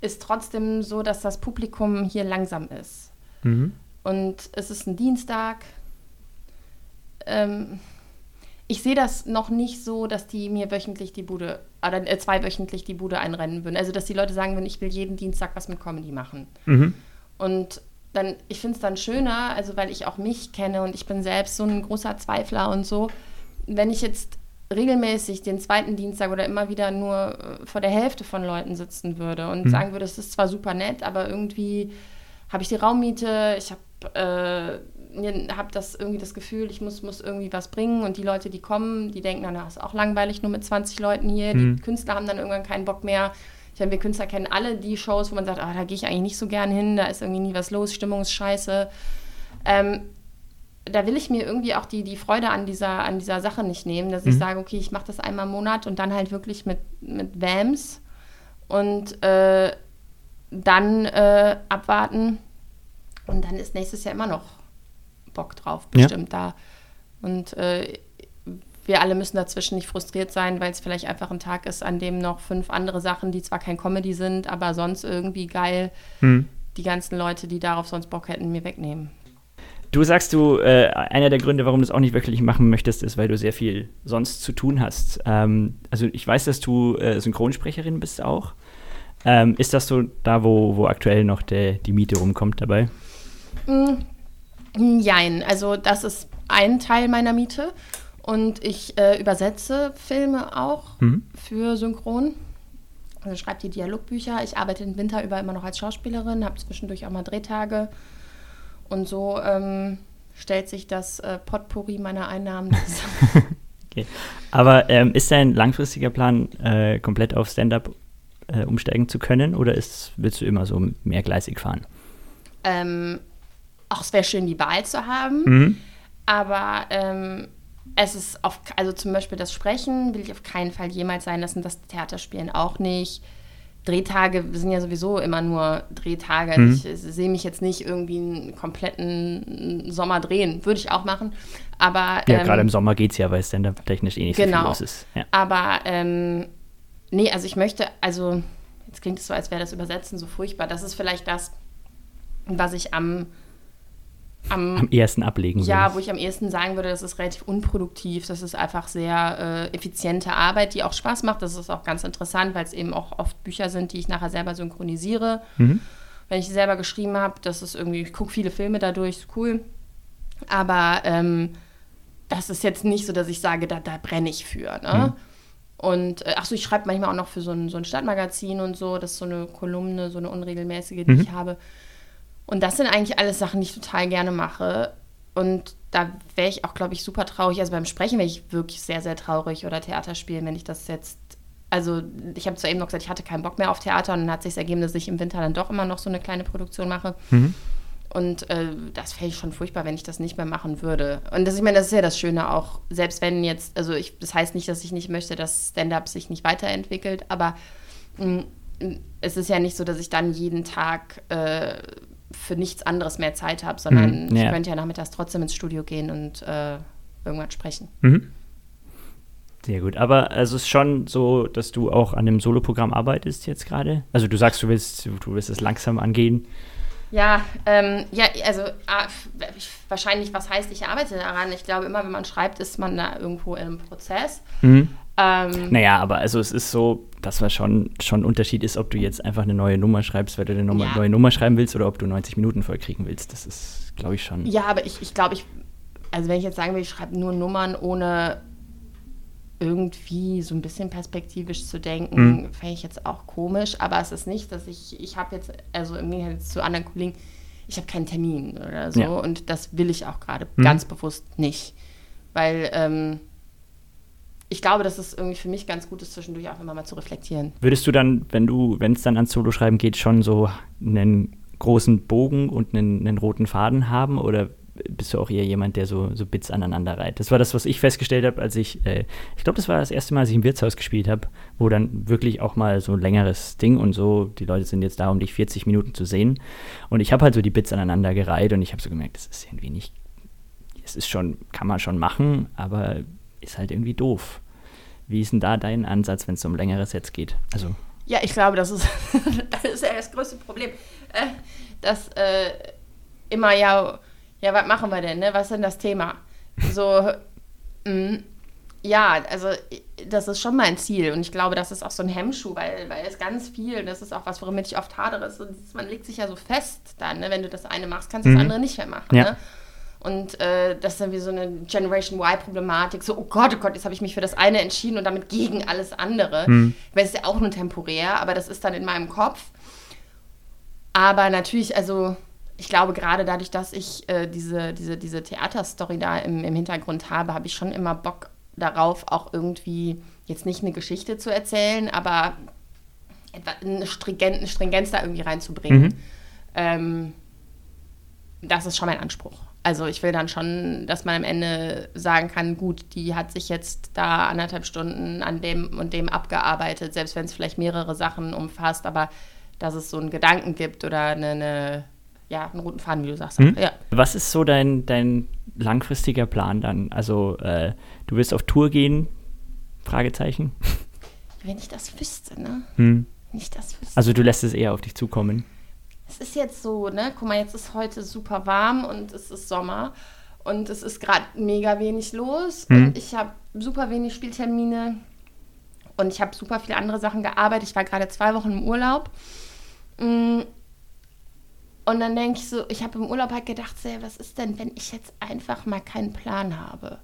ist trotzdem so, dass das Publikum hier langsam ist. Mhm. Und es ist ein Dienstag. Ähm, ich sehe das noch nicht so, dass die mir wöchentlich die Bude, oder äh, zweiwöchentlich die Bude einrennen würden. Also, dass die Leute sagen würden, ich will jeden Dienstag was mit Comedy machen. Mhm. Und dann, ich finde es dann schöner, also weil ich auch mich kenne und ich bin selbst so ein großer Zweifler und so, wenn ich jetzt regelmäßig den zweiten Dienstag oder immer wieder nur äh, vor der Hälfte von Leuten sitzen würde und Mhm. sagen würde, es ist zwar super nett, aber irgendwie habe ich die Raummiete, ich habe äh, hab das irgendwie das Gefühl, ich muss, muss irgendwie was bringen und die Leute, die kommen, die denken, na, das ist auch langweilig nur mit 20 Leuten hier. Mhm. Die Künstler haben dann irgendwann keinen Bock mehr. Ich meine, wir Künstler kennen alle die Shows, wo man sagt, ah, da gehe ich eigentlich nicht so gern hin, da ist irgendwie nie was los, Stimmung ist scheiße. Ähm, da will ich mir irgendwie auch die, die Freude an dieser, an dieser Sache nicht nehmen, dass ich Mhm. sage, okay, ich mache das einmal im Monat und dann halt wirklich mit, mit Vams und äh, dann äh, abwarten und dann ist nächstes Jahr immer noch Bock drauf, Ja. bestimmt da. Und äh, wir alle müssen dazwischen nicht frustriert sein, weil es vielleicht einfach ein Tag ist, an dem noch fünf andere Sachen, die zwar kein Comedy sind, aber sonst irgendwie geil, hm. die ganzen Leute, die darauf sonst Bock hätten, mir wegnehmen. Du sagst du, äh, einer der Gründe, warum du es auch nicht wirklich machen möchtest, ist, weil du sehr viel sonst zu tun hast. Ähm, also ich weiß, dass du äh, Synchronsprecherin bist auch. Ähm, ist das so da, wo, wo aktuell noch der, die Miete rumkommt dabei? Jein, also das ist ein Teil meiner Miete. Und ich äh, übersetze Filme auch mhm. für Synchron. Also schreibe die Dialogbücher. Ich arbeite den Winter über immer noch als Schauspielerin, habe zwischendurch auch mal Drehtage. Und so ähm, stellt sich das äh, Potpourri meiner Einnahmen zusammen. (laughs) (laughs) okay. Aber ähm, ist dein langfristiger Plan, äh, komplett auf Stand-up äh, umsteigen zu können oder ist, willst du immer so mehrgleisig fahren? Ähm, ach, es wäre schön, die Wahl zu haben. Mhm. Aber ähm, es ist auf, also zum Beispiel das Sprechen will ich auf keinen Fall jemals sein lassen, das Theaterspielen auch nicht. Drehtage sind ja sowieso immer nur Drehtage. Mhm. Ich, ich sehe mich jetzt nicht irgendwie einen kompletten Sommer drehen. Würde ich auch machen. Aber. Ja, ähm, gerade im Sommer geht es ja, weil es dann technisch eh nicht genau. so viel los ist. Ja. Aber ähm, nee, also ich möchte, also jetzt klingt es so, als wäre das Übersetzen so furchtbar. Das ist vielleicht das, was ich am am, am ehesten ablegen Ja, will. wo ich am ehesten sagen würde, das ist relativ unproduktiv. Das ist einfach sehr äh, effiziente Arbeit, die auch Spaß macht. Das ist auch ganz interessant, weil es eben auch oft Bücher sind, die ich nachher selber synchronisiere. Mhm. Wenn ich sie selber geschrieben habe, das ist irgendwie, ich gucke viele Filme dadurch, ist cool. Aber ähm, das ist jetzt nicht so, dass ich sage, da, da brenne ich für. Ne? Mhm. Und äh, achso, ich schreibe manchmal auch noch für so ein, so ein Stadtmagazin und so. Das ist so eine Kolumne, so eine unregelmäßige, die mhm. ich habe. Und das sind eigentlich alles Sachen, die ich total gerne mache. Und da wäre ich auch, glaube ich, super traurig. Also beim Sprechen wäre ich wirklich sehr, sehr traurig oder Theater spielen, wenn ich das jetzt. Also, ich habe zwar eben noch gesagt, ich hatte keinen Bock mehr auf Theater und dann hat sich ergeben, dass ich im Winter dann doch immer noch so eine kleine Produktion mache. Mhm. Und äh, das fände ich schon furchtbar, wenn ich das nicht mehr machen würde. Und das, ich meine, das ist ja das Schöne auch, selbst wenn jetzt, also ich, das heißt nicht, dass ich nicht möchte, dass Stand-up sich nicht weiterentwickelt, aber mh, mm, es ist ja nicht so, dass ich dann jeden Tag äh, für nichts anderes mehr Zeit habe, sondern mhm, ja. ich könnte ja nachmittags trotzdem ins Studio gehen und äh, irgendwann sprechen. Mhm. Sehr gut. Aber also es ist schon so, dass du auch an dem Soloprogramm arbeitest jetzt gerade. Also du sagst, du willst, du willst es langsam angehen. Ja, ähm, ja, also ah, wahrscheinlich, was heißt, ich arbeite daran? Ich glaube, immer wenn man schreibt, ist man da irgendwo im Prozess. Mhm. Ähm, naja, aber also es ist so, dass was schon, schon ein Unterschied ist, ob du jetzt einfach eine neue Nummer schreibst, weil du eine Nummer, ja. neue Nummer schreiben willst oder ob du 90 Minuten voll kriegen willst. Das ist, glaube ich, schon. Ja, aber ich, ich glaube, ich, also wenn ich jetzt sagen will, ich schreibe nur Nummern, ohne irgendwie so ein bisschen perspektivisch zu denken, mhm. fände ich jetzt auch komisch. Aber es ist nicht, dass ich, ich habe jetzt, also im Gegensatz zu anderen Kollegen, ich habe keinen Termin oder so. Ja. Und das will ich auch gerade mhm. ganz bewusst nicht. Weil, ähm, ich glaube, dass es irgendwie für mich ganz gut ist, zwischendurch auch immer mal zu reflektieren. Würdest du dann, wenn du, wenn es dann ans Solo-Schreiben geht, schon so einen großen Bogen und einen, einen, roten Faden haben oder bist du auch eher jemand, der so, so Bits aneinander reiht? Das war das, was ich festgestellt habe, als ich, äh, ich glaube, das war das erste Mal, als ich im Wirtshaus gespielt habe, wo dann wirklich auch mal so ein längeres Ding und so, die Leute sind jetzt da, um dich 40 Minuten zu sehen. Und ich habe halt so die Bits aneinander gereiht und ich habe so gemerkt, das ist irgendwie nicht, es ist schon, kann man schon machen, aber ist halt irgendwie doof. Wie ist denn da dein Ansatz, wenn es um längere Sets geht? Also ja, ich glaube, das ist, (laughs) das ist ja das größte Problem. Äh, dass äh, immer ja, ja, was machen wir denn, ne? Was ist denn das Thema? So, mh, (laughs) mm, ja, also das ist schon mein Ziel und ich glaube, das ist auch so ein Hemmschuh, weil, weil es ganz viel, das ist auch was, worin ich oft hadere, ist, man legt sich ja so fest dann, ne? wenn du das eine machst, kannst du mhm. das andere nicht mehr machen. Ja. Ne? Und äh, das ist dann wie so eine Generation Y-Problematik. So, oh Gott, oh Gott, jetzt habe ich mich für das eine entschieden und damit gegen alles andere. Hm. Weil es ist ja auch nur temporär, aber das ist dann in meinem Kopf. Aber natürlich, also ich glaube, gerade dadurch, dass ich äh, diese, diese, diese Theaterstory da im, im Hintergrund habe, habe ich schon immer Bock darauf, auch irgendwie jetzt nicht eine Geschichte zu erzählen, aber eine, Stringent, eine Stringenz da irgendwie reinzubringen. Mhm. Ähm, das ist schon mein Anspruch. Also ich will dann schon, dass man am Ende sagen kann, gut, die hat sich jetzt da anderthalb Stunden an dem und dem abgearbeitet, selbst wenn es vielleicht mehrere Sachen umfasst, aber dass es so einen Gedanken gibt oder eine, eine ja, einen roten Faden, wie du sagst. Hm? Ja. Was ist so dein, dein langfristiger Plan dann? Also, äh, du willst auf Tour gehen? Fragezeichen. Wenn ich das wüsste, ne? Hm. Wenn ich das wüsste. Also, du lässt es eher auf dich zukommen. Es ist jetzt so, ne? Guck mal, jetzt ist heute super warm und es ist Sommer und es ist gerade mega wenig los Hm. und ich habe super wenig Spieltermine und ich habe super viele andere Sachen gearbeitet. Ich war gerade zwei Wochen im Urlaub. Mm. Und dann denke ich so, ich habe im Urlaub halt gedacht, was ist denn, wenn ich jetzt einfach mal keinen Plan habe?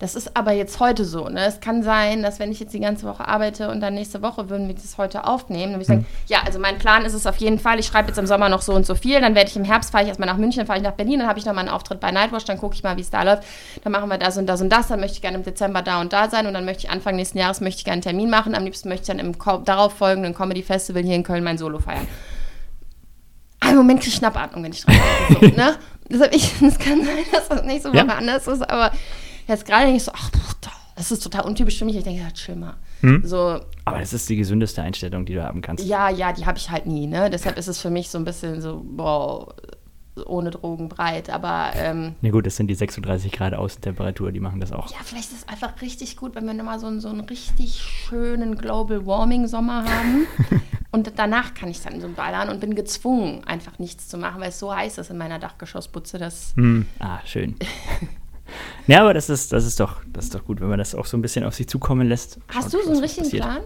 Das ist aber jetzt heute so. Ne? Es kann sein, dass wenn ich jetzt die ganze Woche arbeite und dann nächste Woche würden wir das heute aufnehmen, dann würde ich sagen, ja, also mein Plan ist es auf jeden Fall, ich schreibe jetzt im Sommer noch so und so viel, dann werde ich im Herbst, fahre ich erstmal nach München, dann fahre ich nach Berlin, dann habe ich nochmal einen Auftritt bei Nightwatch, dann gucke ich mal, wie es da läuft, dann machen wir das und das und das, dann möchte ich gerne im Dezember da und da sein und dann möchte ich Anfang nächsten Jahres möchte ich gerne einen Termin machen, am liebsten möchte ich dann im darauf folgenden Comedy Festival hier in Köln mein Solo feiern. Im Moment kriege ich Schnappatmung, wenn ich dran denke. So, (laughs) ne? Deshalb ich, (laughs) es kann sein, dass das nächste Woche Ja. anders ist, aber jetzt gerade denke ich so, ach, das ist total untypisch für mich. Ich denke, ja, chill mal. Hm? So, Aber das ist die gesündeste Einstellung, die du haben kannst. ja, ja, die habe ich halt nie, ne? Deshalb ist es für mich so ein bisschen so, boah, ohne Drogen breit. Aber ähm, Na gut, das sind die 36 Grad Außentemperatur, die machen das auch. ja, vielleicht ist es einfach richtig gut, wenn wir nochmal so, einen- so einen richtig schönen Global Warming Sommer haben. (laughs) und danach kann ich dann so ballern und bin gezwungen, einfach nichts zu machen, weil es so heiß ist in meiner Dachgeschossputze, dass Hm. Ah, schön. (laughs) ja, aber das ist, das ist doch, das ist doch gut, wenn man das auch so ein bisschen auf sich zukommen lässt. Hast Schaut, du so einen richtigen passiert. Plan?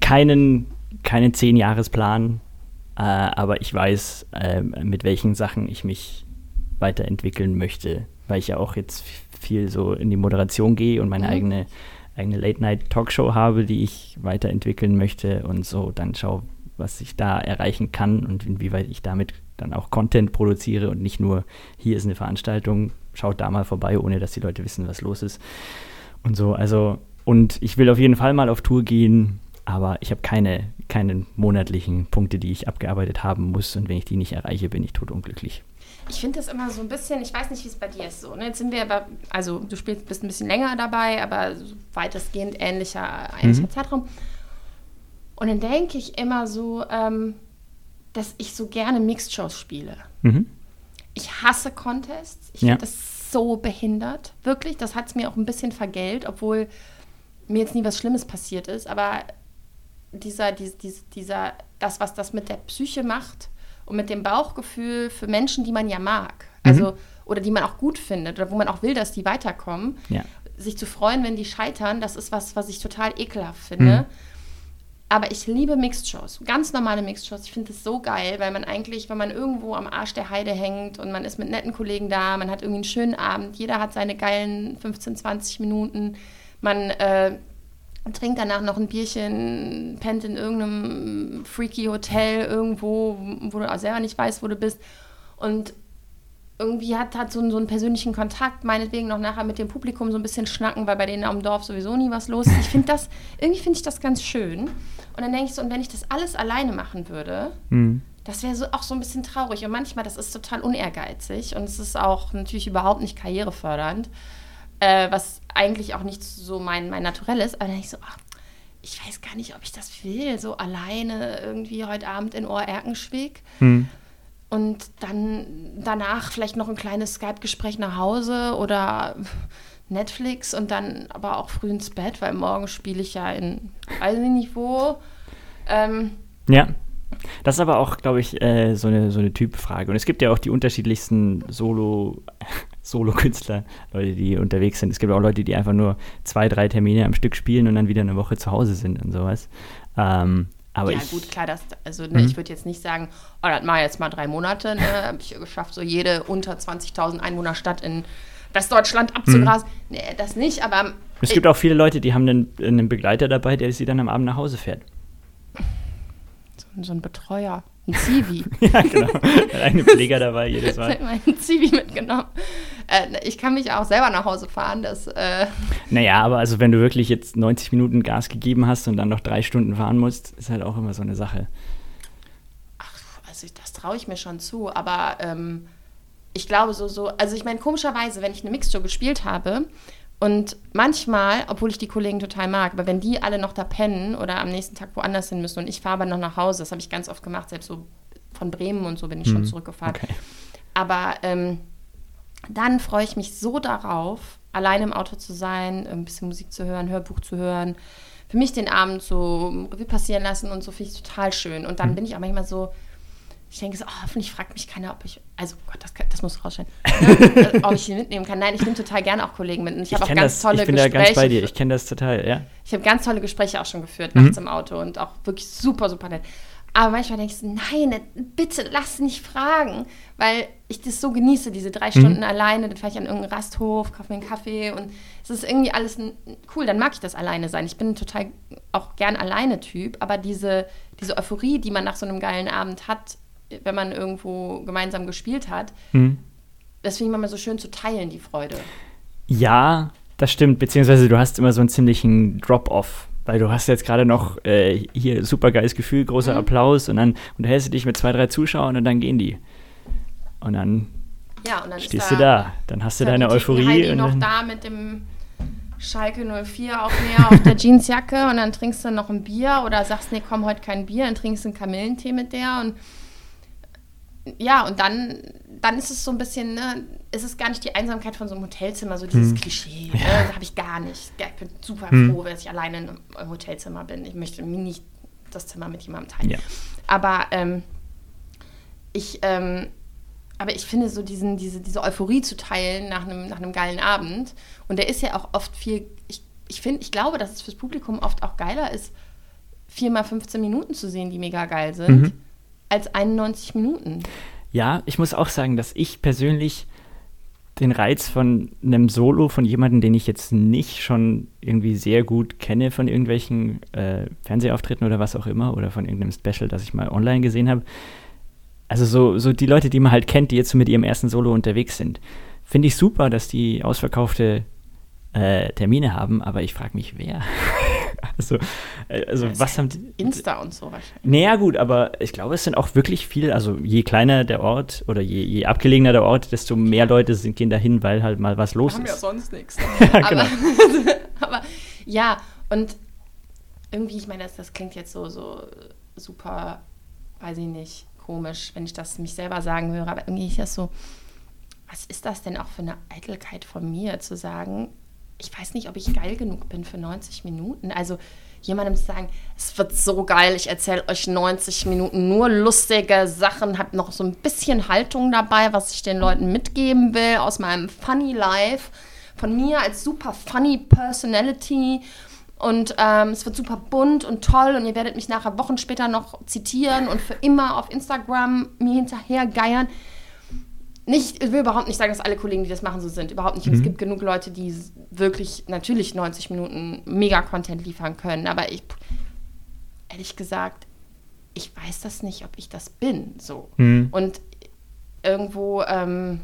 Keinen, keinen Zehn-Jahres-Plan, äh, aber ich weiß, äh, mit welchen Sachen ich mich weiterentwickeln möchte, weil ich ja auch jetzt viel so in die Moderation gehe und meine Mhm. eigene, eigene Late-Night-Talkshow habe, die ich weiterentwickeln möchte und so dann schaue, was ich da erreichen kann und inwieweit ich damit dann auch Content produziere und nicht nur, hier ist eine Veranstaltung, schaut da mal vorbei, ohne dass die Leute wissen, was los ist. Und so, also, und ich will auf jeden Fall mal auf Tour gehen, aber ich habe keine, keine monatlichen Punkte, die ich abgearbeitet haben muss. Und wenn ich die nicht erreiche, bin ich totunglücklich. Ich finde das immer so ein bisschen, ich weiß nicht, wie es bei dir ist so. Ne? Jetzt sind wir aber, also du spielst, bist ein bisschen länger dabei, aber so weitestgehend ähnlicher, ähnlicher Mhm. Zeitraum. Und dann denke ich immer so, ähm, dass ich so gerne Mixed-Shows spiele. Mhm. Ich hasse Contests. Ich Ja. finde das so behindert. Wirklich, das hat es mir auch ein bisschen vergällt, obwohl mir jetzt nie was Schlimmes passiert ist. Aber dieser, dies, dies, dieser, das, was das mit der Psyche macht und mit dem Bauchgefühl für Menschen, die man ja mag, also oder die man auch gut findet oder wo man auch will, dass die weiterkommen, Ja. sich zu freuen, wenn die scheitern, das ist was, was ich total ekelhaft finde. Mhm. Aber ich liebe Mixed-Shows, ganz normale Mixed-Shows. Ich finde es so geil, weil man eigentlich, wenn man irgendwo am Arsch der Heide hängt und man ist mit netten Kollegen da, man hat irgendwie einen schönen Abend, jeder hat seine geilen 15, 20 Minuten, man äh, trinkt danach noch ein Bierchen, pennt in irgendeinem freaky Hotel irgendwo, wo du auch selber nicht weißt, wo du bist. Und irgendwie hat, hat so, einen- so einen persönlichen Kontakt, meinetwegen noch nachher mit dem Publikum so ein bisschen schnacken, weil bei denen am Dorf sowieso nie was los ist. Ich finde das, (laughs) irgendwie finde ich das ganz schön. Und dann denke ich so, und wenn ich das alles alleine machen würde, Mhm. das wäre so, auch so ein bisschen traurig. Und manchmal, das ist total unehrgeizig und es ist auch natürlich überhaupt nicht karrierefördernd, äh, was eigentlich auch nicht so mein, mein Naturell ist. Aber dann denke ich so, ach, ich weiß gar nicht, ob ich das will, so alleine irgendwie heute Abend in Ohr-Erkenschwick. Mhm. Und dann danach vielleicht noch ein kleines Skype-Gespräch nach Hause oder Netflix und dann aber auch früh ins Bett, weil morgen spiele ich ja in, weiß ich nicht wo. Ähm, Ja. Das ist aber auch, glaube ich, äh, so eine, so eine Typfrage. Und es gibt ja auch die unterschiedlichsten Solo, (laughs) Solo-Künstler, Leute, die unterwegs sind. Es gibt auch Leute, die einfach nur zwei, drei Termine am Stück spielen und dann wieder eine Woche zu Hause sind und sowas. Ähm, aber ja, ich, gut, klar, das, also ne, Mhm. ich würde jetzt nicht sagen, oh, das mache ich jetzt mal drei Monate, ne, habe ich geschafft, so jede unter 20.000 Einwohner Stadt in Westdeutschland abzugrasen. Nee, das nicht, aber Mhm. es gibt auch viele Leute, die haben einen, einen Begleiter dabei, der sie dann am Abend nach Hause fährt. so, so ein Betreuer, ein Zivi. (laughs) ja, genau. Eine Pfleger dabei jedes Ich (laughs) Mal. habe meinen Zivi mitgenommen. Äh, ich kann mich auch selber nach Hause fahren, das, äh, Naja, aber also wenn du wirklich jetzt 90 Minuten Gas gegeben hast und dann noch drei Stunden fahren musst, ist halt auch immer so eine Sache. also das traue ich mir schon zu, aber ähm, ich glaube so, so, also ich meine, komischerweise, wenn ich eine Mixture gespielt habe und manchmal, obwohl ich die Kollegen total mag, aber wenn die alle noch da pennen oder am nächsten Tag woanders hin müssen und ich fahre aber noch nach Hause, das habe ich ganz oft gemacht, selbst so von Bremen und so bin ich mhm. schon zurückgefahren. Okay. Aber ähm, dann freue ich mich so darauf, alleine im Auto zu sein, ein bisschen Musik zu hören, Hörbuch zu hören. Für mich den Abend so Revue passieren lassen und so finde ich total schön. Und dann mhm. bin ich auch manchmal so, ich denke so, oh, hoffentlich fragt mich keiner, ob ich, also Gott, das, das muss rausscheinen, (laughs) ne? ob ich ihn mitnehmen kann. Nein, ich nehme total gerne auch Kollegen mit. Und ich, ich habe auch ganz das, tolle ich bin Gespräche. Da ganz bei dir, ich kenne das total, ja. Ich habe ganz tolle Gespräche auch schon geführt, mhm. nachts im Auto und auch wirklich super, super nett. Aber manchmal denke ich so, nein, bitte lass nicht fragen, weil ich das so genieße, diese drei Stunden mhm. alleine. Dann fahre ich an irgendeinen Rasthof, kaufe mir einen Kaffee und es ist irgendwie alles cool. Dann mag ich das alleine sein. Ich bin total auch gern alleine Typ, aber diese, diese Euphorie, die man nach so einem geilen Abend hat, wenn man irgendwo gemeinsam gespielt hat, mhm. das finde ich immer so schön zu teilen, die Freude. Ja, das stimmt. Beziehungsweise du hast immer so einen ziemlichen Drop-off weil du hast jetzt gerade noch äh, hier super geiles Gefühl, großer mhm. Applaus und dann unterhältst du dich mit zwei, drei Zuschauern und dann gehen die. Und dann, ja, und dann stehst da, du da. Dann hast du deine Euphorie. Heidi und noch da mit dem Schalke 04 auf mir auf der (laughs) Jeansjacke und dann trinkst du noch ein Bier oder sagst, nee, komm, heute kein Bier, dann trinkst du einen Kamillentee mit der und ja, und dann, dann ist es so ein bisschen, ne, ist es gar nicht die Einsamkeit von so einem Hotelzimmer, so dieses hm. Klischee. Ne, ja. habe ich gar nicht. Ja, ich bin super hm. froh, dass ich alleine in einem Hotelzimmer bin. Ich möchte mir nicht das Zimmer mit jemandem teilen. Ja. Aber ähm, ich, ähm, aber ich finde so diesen, diese, diese Euphorie zu teilen nach einem, nach einem geilen Abend. Und der ist ja auch oft viel, ich, ich finde, ich glaube, dass es fürs Publikum oft auch geiler ist, viermal 15 Minuten zu sehen, die mega geil sind. Mhm als 91 Minuten. Ja, ich muss auch sagen, dass ich persönlich den Reiz von einem Solo von jemandem, den ich jetzt nicht schon irgendwie sehr gut kenne von irgendwelchen äh, Fernsehauftritten oder was auch immer oder von irgendeinem Special, das ich mal online gesehen habe. Also so, so die Leute, die man halt kennt, die jetzt so mit ihrem ersten Solo unterwegs sind. Finde ich super, dass die ausverkaufte äh, Termine haben, aber ich frage mich, wer. (laughs) (laughs) also, äh, also was haben die. Insta und so wahrscheinlich. Naja, gut, aber ich glaube, es sind auch wirklich viele, also je kleiner der Ort oder je, je abgelegener der Ort, desto mehr Leute sind, gehen dahin, weil halt mal was los haben ist. Haben ja sonst nichts. (laughs) aber, genau. (laughs) aber ja, und irgendwie, ich meine, das, das klingt jetzt so, so super, weiß ich nicht, komisch, wenn ich das mich selber sagen höre, aber irgendwie ist das so, was ist das denn auch für eine Eitelkeit von mir, zu sagen, ich weiß nicht, ob ich geil genug bin für 90 Minuten. Also jemandem zu sagen, es wird so geil, ich erzähle euch 90 Minuten nur lustige Sachen, habe noch so ein bisschen Haltung dabei, was ich den Leuten mitgeben will aus meinem Funny Life, von mir als super funny Personality. Und ähm, es wird super bunt und toll und ihr werdet mich nachher Wochen später noch zitieren und für immer auf Instagram mir hinterher geiern nicht, ich will überhaupt nicht sagen, dass alle Kollegen, die das machen, so sind. Überhaupt nicht. Mhm. Es gibt genug Leute, die wirklich natürlich 90 Minuten Mega-Content liefern können. Aber ich, ehrlich gesagt, ich weiß das nicht, ob ich das bin. So. Mhm. Und irgendwo, ähm,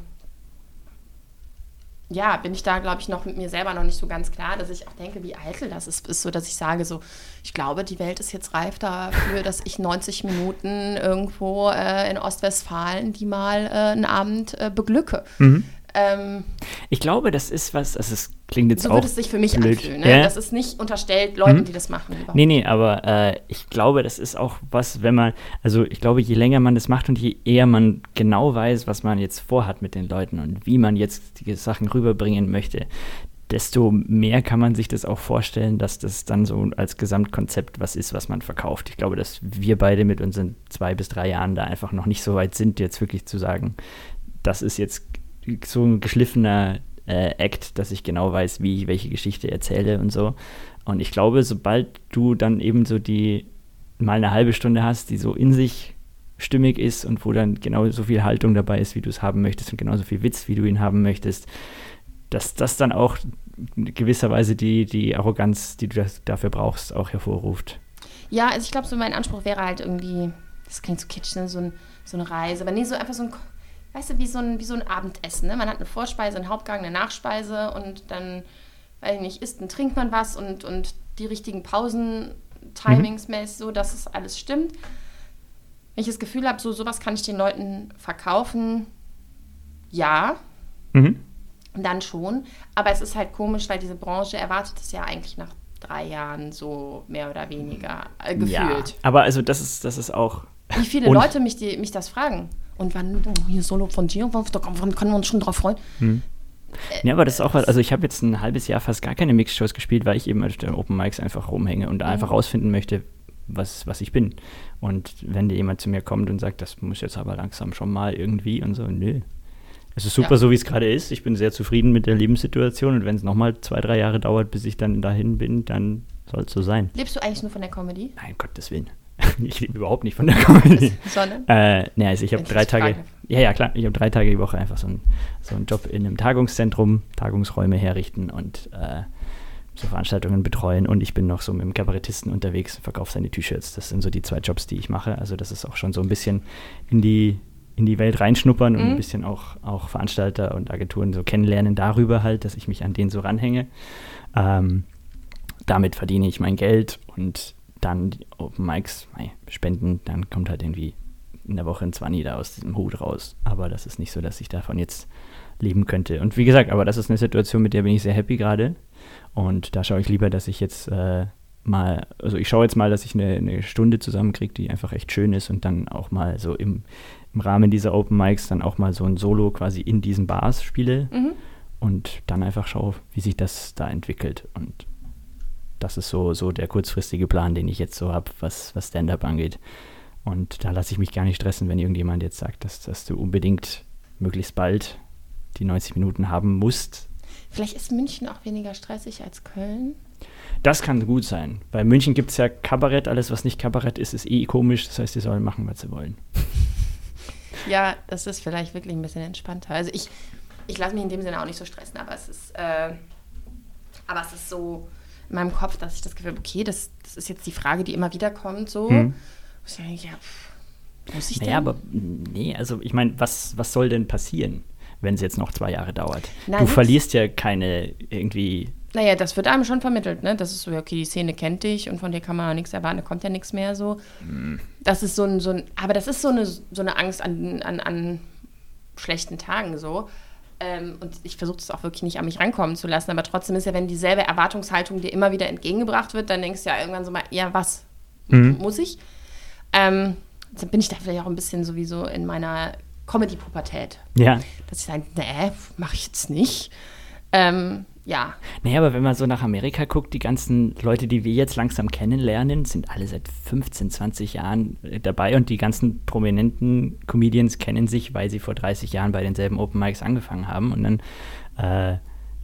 ja, bin ich da, glaube ich, noch mit mir selber noch nicht so ganz klar, dass ich auch denke, wie eitel das ist, ist so, dass ich sage, so, ich glaube, die Welt ist jetzt reif dafür, dass ich 90 Minuten irgendwo äh, in Ostwestfalen die mal äh, einen Abend äh, beglücke. Mhm. Ähm, ich glaube, das ist was, also es klingt jetzt so auch. So würde es sich für mich blöd. anfühlen. Ne? Ja? Das ist nicht unterstellt Leuten, hm? die das machen. Überhaupt. Nee, nee, aber äh, ich glaube, das ist auch was, wenn man, also ich glaube, je länger man das macht und je eher man genau weiß, was man jetzt vorhat mit den Leuten und wie man jetzt die Sachen rüberbringen möchte, desto mehr kann man sich das auch vorstellen, dass das dann so als Gesamtkonzept was ist, was man verkauft. Ich glaube, dass wir beide mit unseren zwei bis drei Jahren da einfach noch nicht so weit sind, jetzt wirklich zu sagen, das ist jetzt so ein geschliffener äh, Act, dass ich genau weiß, wie ich welche Geschichte erzähle und so. Und ich glaube, sobald du dann eben so die mal eine halbe Stunde hast, die so in sich stimmig ist und wo dann genau so viel Haltung dabei ist, wie du es haben möchtest und genauso viel Witz, wie du ihn haben möchtest, dass das dann auch gewisserweise die, die Arroganz, die du dafür brauchst, auch hervorruft. Ja, also ich glaube, so mein Anspruch wäre halt irgendwie, das klingt so kitsch, ne? so, ein, so eine Reise, aber nee, so einfach so ein weißt du, wie so ein, wie so ein Abendessen. Ne? Man hat eine Vorspeise, einen Hauptgang, eine Nachspeise und dann, weiß ich nicht, isst und trinkt man was und, und die richtigen Pausen, Timingsmäßig so, dass es alles stimmt. Wenn ich das Gefühl habe, so sowas kann ich den Leuten verkaufen, ja. Mhm. Dann schon. Aber es ist halt komisch, weil diese Branche erwartet es ja eigentlich nach drei Jahren so mehr oder weniger äh, gefühlt. Ja, aber also das ist, das ist auch Wie viele Leute mich, die, mich das fragen. Und wann, oh, hier Solo von dir, wann können wir uns schon drauf freuen? Hm. Ja, aber das ist auch was, also ich habe jetzt ein halbes Jahr fast gar keine Mix-Shows gespielt, weil ich eben auf den Open Mics einfach rumhänge und da mhm. einfach rausfinden möchte, was, was ich bin. Und wenn dir jemand zu mir kommt und sagt, das muss jetzt aber langsam schon mal irgendwie und so, nö. Es ist super, ja. so wie es gerade ist. Ich bin sehr zufrieden mit der Lebenssituation und wenn es nochmal zwei, drei Jahre dauert, bis ich dann dahin bin, dann soll es so sein. Lebst du eigentlich nur von der Comedy? Nein, Gottes Willen. (laughs) ich lebe überhaupt nicht von der Comedy. Sondern? Äh, ne, also ich habe drei Tage. Ja, ja, klar. Ich habe drei Tage die Woche einfach so, ein, so einen Job in einem Tagungszentrum, Tagungsräume herrichten und äh, so Veranstaltungen betreuen. Und ich bin noch so mit dem Kabarettisten unterwegs, verkaufe seine T-Shirts. Das sind so die zwei Jobs, die ich mache. Also das ist auch schon so ein bisschen in die in die Welt reinschnuppern und mhm. ein bisschen auch, auch Veranstalter und Agenturen so kennenlernen darüber halt, dass ich mich an denen so ranhänge. Ähm, damit verdiene ich mein Geld und dann die Open Mics spenden, dann kommt halt irgendwie in der Woche ein 20 da aus diesem Hut raus. Aber das ist nicht so, dass ich davon jetzt leben könnte. Und wie gesagt, aber das ist eine Situation, mit der bin ich sehr happy gerade. Und da schaue ich lieber, dass ich jetzt äh, mal, also ich schaue jetzt mal, dass ich eine, eine Stunde zusammenkriege, die einfach echt schön ist und dann auch mal so im, im Rahmen dieser Open Mics dann auch mal so ein Solo quasi in diesen Bars spiele mhm. und dann einfach schaue, wie sich das da entwickelt. Und das ist so, so der kurzfristige Plan, den ich jetzt so habe, was, was Stand-up angeht. Und da lasse ich mich gar nicht stressen, wenn irgendjemand jetzt sagt, dass, dass du unbedingt möglichst bald die 90 Minuten haben musst. Vielleicht ist München auch weniger stressig als Köln. Das kann gut sein. Bei München gibt es ja Kabarett. Alles, was nicht Kabarett ist, ist eh komisch. Das heißt, die sollen machen, was sie wollen. (laughs) Ja, das ist vielleicht wirklich ein bisschen entspannter. Also ich, ich lasse mich in dem Sinne auch nicht so stressen, aber es ist, äh, aber es ist so, in meinem Kopf, dass ich das Gefühl habe, okay, das, das ist jetzt die Frage, die immer wieder kommt, so. Hm. Ich denke, ja, muss ich naja, denn? aber nee, also ich meine, was, was soll denn passieren, wenn es jetzt noch zwei Jahre dauert? Na, du verlierst ja keine irgendwie. Naja, das wird einem schon vermittelt, ne? Das ist so, okay, die Szene kennt dich und von dir kann man auch nichts erwarten, da kommt ja nichts mehr so. Hm. Das ist so ein, so ein, aber das ist so eine, so eine Angst an, an, an schlechten Tagen so. Ähm, und ich versuche es auch wirklich nicht an mich rankommen zu lassen, aber trotzdem ist ja, wenn dieselbe Erwartungshaltung dir immer wieder entgegengebracht wird, dann denkst du ja irgendwann so mal, ja, was mhm. muss ich? Ähm, dann bin ich da vielleicht auch ein bisschen sowieso in meiner Comedy-Pubertät. Ja. Dass ich sage, nee, mache ich jetzt nicht. Ähm, ja. Naja, aber wenn man so nach Amerika guckt, die ganzen Leute, die wir jetzt langsam kennenlernen, sind alle seit 15, 20 Jahren äh, dabei und die ganzen prominenten Comedians kennen sich, weil sie vor 30 Jahren bei denselben Open Mics angefangen haben und dann äh,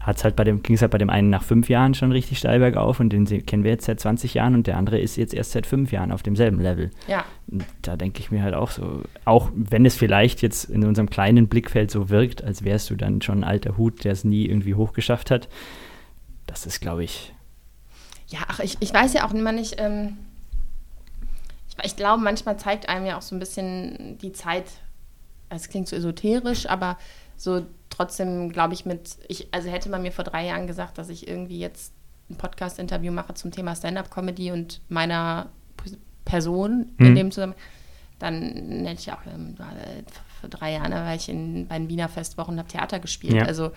hat's halt bei dem, ging es halt bei dem einen nach fünf Jahren schon richtig steil bergauf und den kennen wir jetzt seit 20 Jahren und der andere ist jetzt erst seit fünf Jahren auf demselben Level. Ja. Und da denke ich mir halt auch so, auch wenn es vielleicht jetzt in unserem kleinen Blickfeld so wirkt, als wärst du dann schon ein alter Hut, der es nie irgendwie hochgeschafft hat, das ist, glaube ich. Ja, ach, ich, ich weiß ja auch immer nicht, ähm, ich, ich glaube, manchmal zeigt einem ja auch so ein bisschen die Zeit, es klingt so esoterisch, aber so trotzdem, glaube ich, mit, ich, also hätte man mir vor drei Jahren gesagt, dass ich irgendwie jetzt ein Podcast-Interview mache zum Thema Stand-up-Comedy und meiner Person mhm. in dem Zusammenhang, dann hätte ich auch ähm, vor drei Jahren war ich in, bei den Wiener Festwochen und habe Theater gespielt. Ja. Also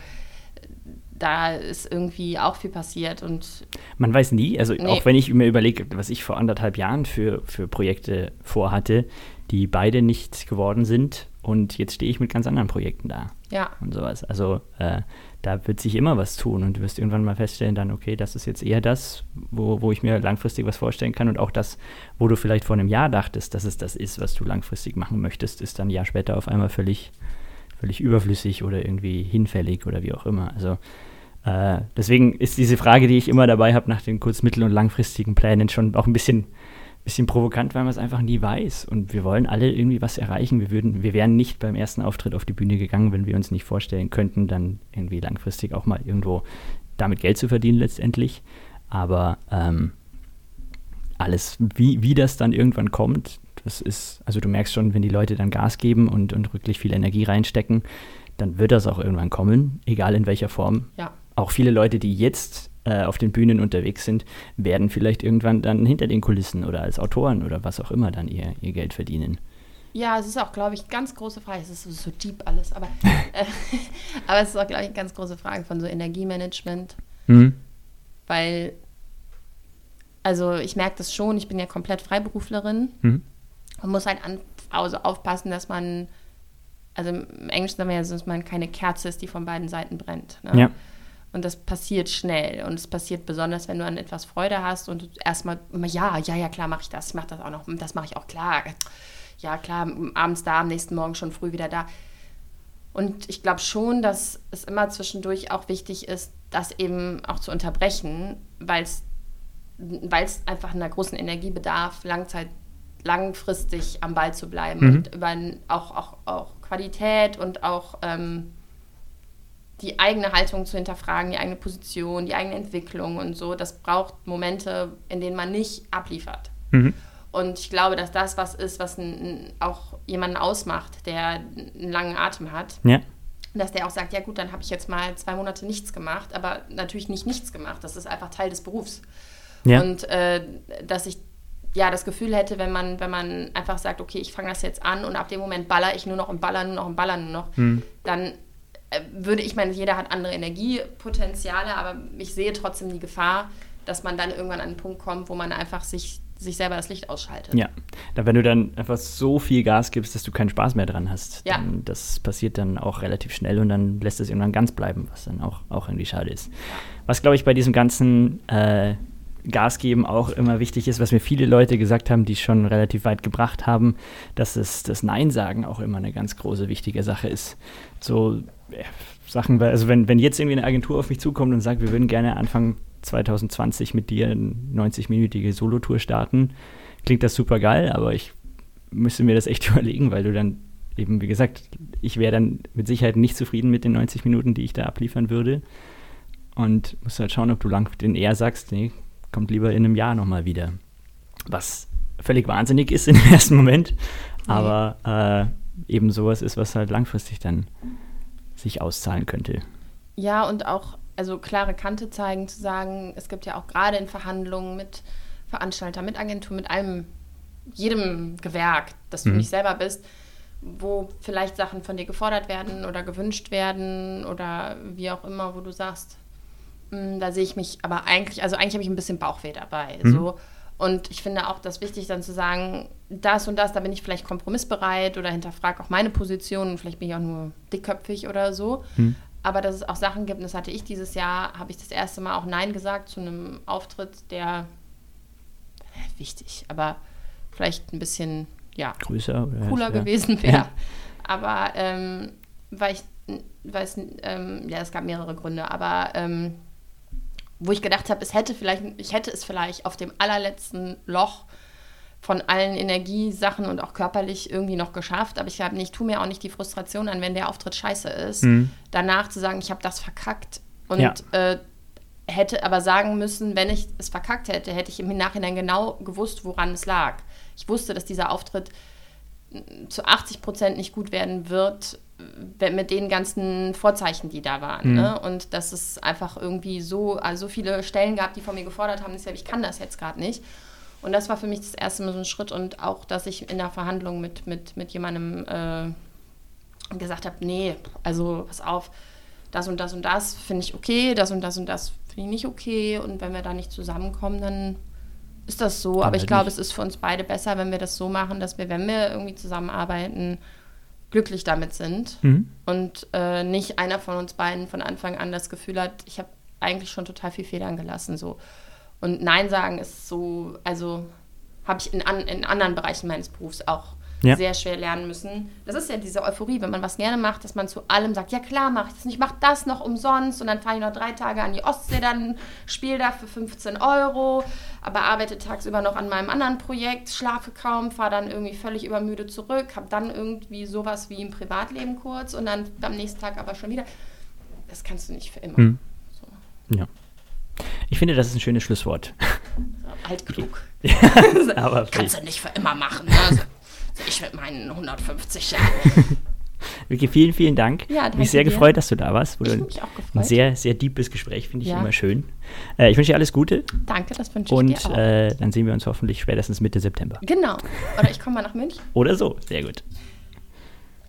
da ist irgendwie auch viel passiert und man weiß nie, also nee. auch wenn ich mir überlege, was ich vor anderthalb Jahren für, für Projekte vorhatte, die beide nicht geworden sind und jetzt stehe ich mit ganz anderen Projekten da. Ja. Und sowas. Also äh, da wird sich immer was tun und du wirst irgendwann mal feststellen, dann, okay, das ist jetzt eher das, wo, wo ich mir langfristig was vorstellen kann und auch das, wo du vielleicht vor einem Jahr dachtest, dass es das ist, was du langfristig machen möchtest, ist dann ein Jahr später auf einmal völlig, völlig überflüssig oder irgendwie hinfällig oder wie auch immer. Also äh, deswegen ist diese Frage, die ich immer dabei habe nach den kurz-, mittel- und langfristigen Plänen schon auch ein bisschen bisschen provokant, weil man es einfach nie weiß. Und wir wollen alle irgendwie was erreichen. Wir, würden, wir wären nicht beim ersten Auftritt auf die Bühne gegangen, wenn wir uns nicht vorstellen könnten, dann irgendwie langfristig auch mal irgendwo damit Geld zu verdienen letztendlich. Aber ähm, alles, wie, wie das dann irgendwann kommt, das ist, also du merkst schon, wenn die Leute dann Gas geben und, und wirklich viel Energie reinstecken, dann wird das auch irgendwann kommen, egal in welcher Form. Ja. Auch viele Leute, die jetzt äh, auf den Bühnen unterwegs sind, werden vielleicht irgendwann dann hinter den Kulissen oder als Autoren oder was auch immer dann ihr, ihr Geld verdienen. Ja, es ist auch, glaube ich, ganz große Frage. Es ist so, so deep alles, aber, (laughs) äh, (laughs) aber es ist auch, glaube ich, eine ganz große Frage von so Energiemanagement. Mhm. Weil, also ich merke das schon, ich bin ja komplett Freiberuflerin. Mhm. Man muss halt an, also aufpassen, dass man, also im Englischen sagen wir ja, dass man keine Kerze ist, die von beiden Seiten brennt. Ne? Ja. Und das passiert schnell. Und es passiert besonders, wenn du an etwas Freude hast und erstmal, ja, ja, ja, klar, mache ich das. Ich mache das auch noch. Das mache ich auch klar. Ja, klar, abends da, am nächsten Morgen schon früh wieder da. Und ich glaube schon, dass es immer zwischendurch auch wichtig ist, das eben auch zu unterbrechen, weil es einfach einer großen Energie bedarf, Langzeit, langfristig am Ball zu bleiben mhm. und über auch, auch, auch Qualität und auch ähm, die eigene Haltung zu hinterfragen, die eigene Position, die eigene Entwicklung und so. Das braucht Momente, in denen man nicht abliefert. Mhm. Und ich glaube, dass das was ist, was ein, auch jemanden ausmacht, der einen langen Atem hat. Ja. Dass der auch sagt, ja gut, dann habe ich jetzt mal zwei Monate nichts gemacht, aber natürlich nicht nichts gemacht. Das ist einfach Teil des Berufs. Ja. Und äh, dass ich ja das Gefühl hätte, wenn man, wenn man einfach sagt, okay, ich fange das jetzt an und ab dem Moment baller ich nur noch und baller, nur noch und baller nur noch, mhm. dann würde ich meine, jeder hat andere Energiepotenziale, aber ich sehe trotzdem die Gefahr, dass man dann irgendwann an einen Punkt kommt, wo man einfach sich, sich selber das Licht ausschaltet. Ja, da, wenn du dann einfach so viel Gas gibst, dass du keinen Spaß mehr dran hast, ja. dann, das passiert dann auch relativ schnell und dann lässt es irgendwann ganz bleiben, was dann auch, auch irgendwie schade ist. Was, glaube ich, bei diesem ganzen äh, Gas geben auch immer wichtig ist, was mir viele Leute gesagt haben, die schon relativ weit gebracht haben, dass es das Nein sagen auch immer eine ganz große wichtige Sache ist. So äh, Sachen, also wenn, wenn jetzt irgendwie eine Agentur auf mich zukommt und sagt, wir würden gerne Anfang 2020 mit dir eine 90-minütige Solotour starten, klingt das super geil, aber ich müsste mir das echt (laughs) überlegen, weil du dann eben, wie gesagt, ich wäre dann mit Sicherheit nicht zufrieden mit den 90 Minuten, die ich da abliefern würde. Und musst halt schauen, ob du lang den eher sagst, nee, kommt lieber in einem Jahr nochmal wieder. Was völlig wahnsinnig ist (laughs) im ersten Moment, aber äh, eben sowas ist, was halt langfristig dann sich auszahlen könnte. Ja, und auch also klare Kante zeigen, zu sagen, es gibt ja auch gerade in Verhandlungen mit Veranstaltern, mit Agenturen, mit allem, jedem Gewerk, das du mhm. nicht selber bist, wo vielleicht Sachen von dir gefordert werden oder gewünscht werden oder wie auch immer, wo du sagst, hm, da sehe ich mich aber eigentlich, also eigentlich habe ich ein bisschen Bauchweh dabei. Mhm. So. Und ich finde auch das wichtig, dann zu sagen, das und das, da bin ich vielleicht kompromissbereit oder hinterfrage auch meine Position und vielleicht bin ich auch nur dickköpfig oder so. Mhm. Aber dass es auch Sachen gibt, und das hatte ich dieses Jahr, habe ich das erste Mal auch Nein gesagt zu einem Auftritt, der wichtig, aber vielleicht ein bisschen ja, größer cooler ja. gewesen wäre. Ja. Aber ähm, weil ich weiß, ähm, ja, es gab mehrere Gründe, aber ähm, wo ich gedacht habe, es hätte vielleicht, ich hätte es vielleicht auf dem allerletzten Loch von allen Energiesachen und auch körperlich irgendwie noch geschafft, aber ich habe nicht, tu mir auch nicht die Frustration an, wenn der Auftritt scheiße ist, mhm. danach zu sagen, ich habe das verkackt und ja. äh, hätte aber sagen müssen, wenn ich es verkackt hätte, hätte ich im Nachhinein genau gewusst, woran es lag. Ich wusste, dass dieser Auftritt zu 80 Prozent nicht gut werden wird, mit den ganzen Vorzeichen, die da waren. Mhm. Ne? Und dass es einfach irgendwie so, also so viele Stellen gab, die von mir gefordert haben, ich kann das jetzt gerade nicht. Und das war für mich das erste Mal so ein Schritt und auch, dass ich in der Verhandlung mit, mit, mit jemandem äh, gesagt habe, nee, also pass auf, das und das und das finde ich okay, das und das und das finde ich nicht okay und wenn wir da nicht zusammenkommen, dann ist das so. Aber, Aber ich glaube, es ist für uns beide besser, wenn wir das so machen, dass wir, wenn wir irgendwie zusammenarbeiten, glücklich damit sind mhm. und äh, nicht einer von uns beiden von Anfang an das Gefühl hat, ich habe eigentlich schon total viel Federn gelassen. So. Und Nein sagen ist so, also habe ich in, an, in anderen Bereichen meines Berufs auch ja. sehr schwer lernen müssen. Das ist ja diese Euphorie, wenn man was gerne macht, dass man zu allem sagt, ja klar, mache ich das nicht, ich mache das noch umsonst und dann fahre ich noch drei Tage an die Ostsee, dann spiele da für 15 Euro, aber arbeite tagsüber noch an meinem anderen Projekt, schlafe kaum, fahre dann irgendwie völlig übermüdet zurück, habe dann irgendwie sowas wie im Privatleben kurz und dann am nächsten Tag aber schon wieder. Das kannst du nicht für immer. Hm. So. Ja. Ich finde, das ist ein schönes Schlusswort. (laughs) Altklug. Ja, (laughs) aber kannst du nicht für immer machen. Ne? Also, ich mit meinen 150 Jahren. Vicky, vielen, vielen Dank. Ja, danke mich sehr dir. gefreut, dass du da warst. Wurde ich mich auch gefreut. Ein sehr, sehr deepes Gespräch, finde ich ja. immer schön. Äh, ich wünsche dir alles Gute. Danke, das wünsche ich Und, dir auch. Und äh, dann sehen wir uns hoffentlich spätestens Mitte September. Genau. Oder ich komme mal nach München. Oder so, sehr gut.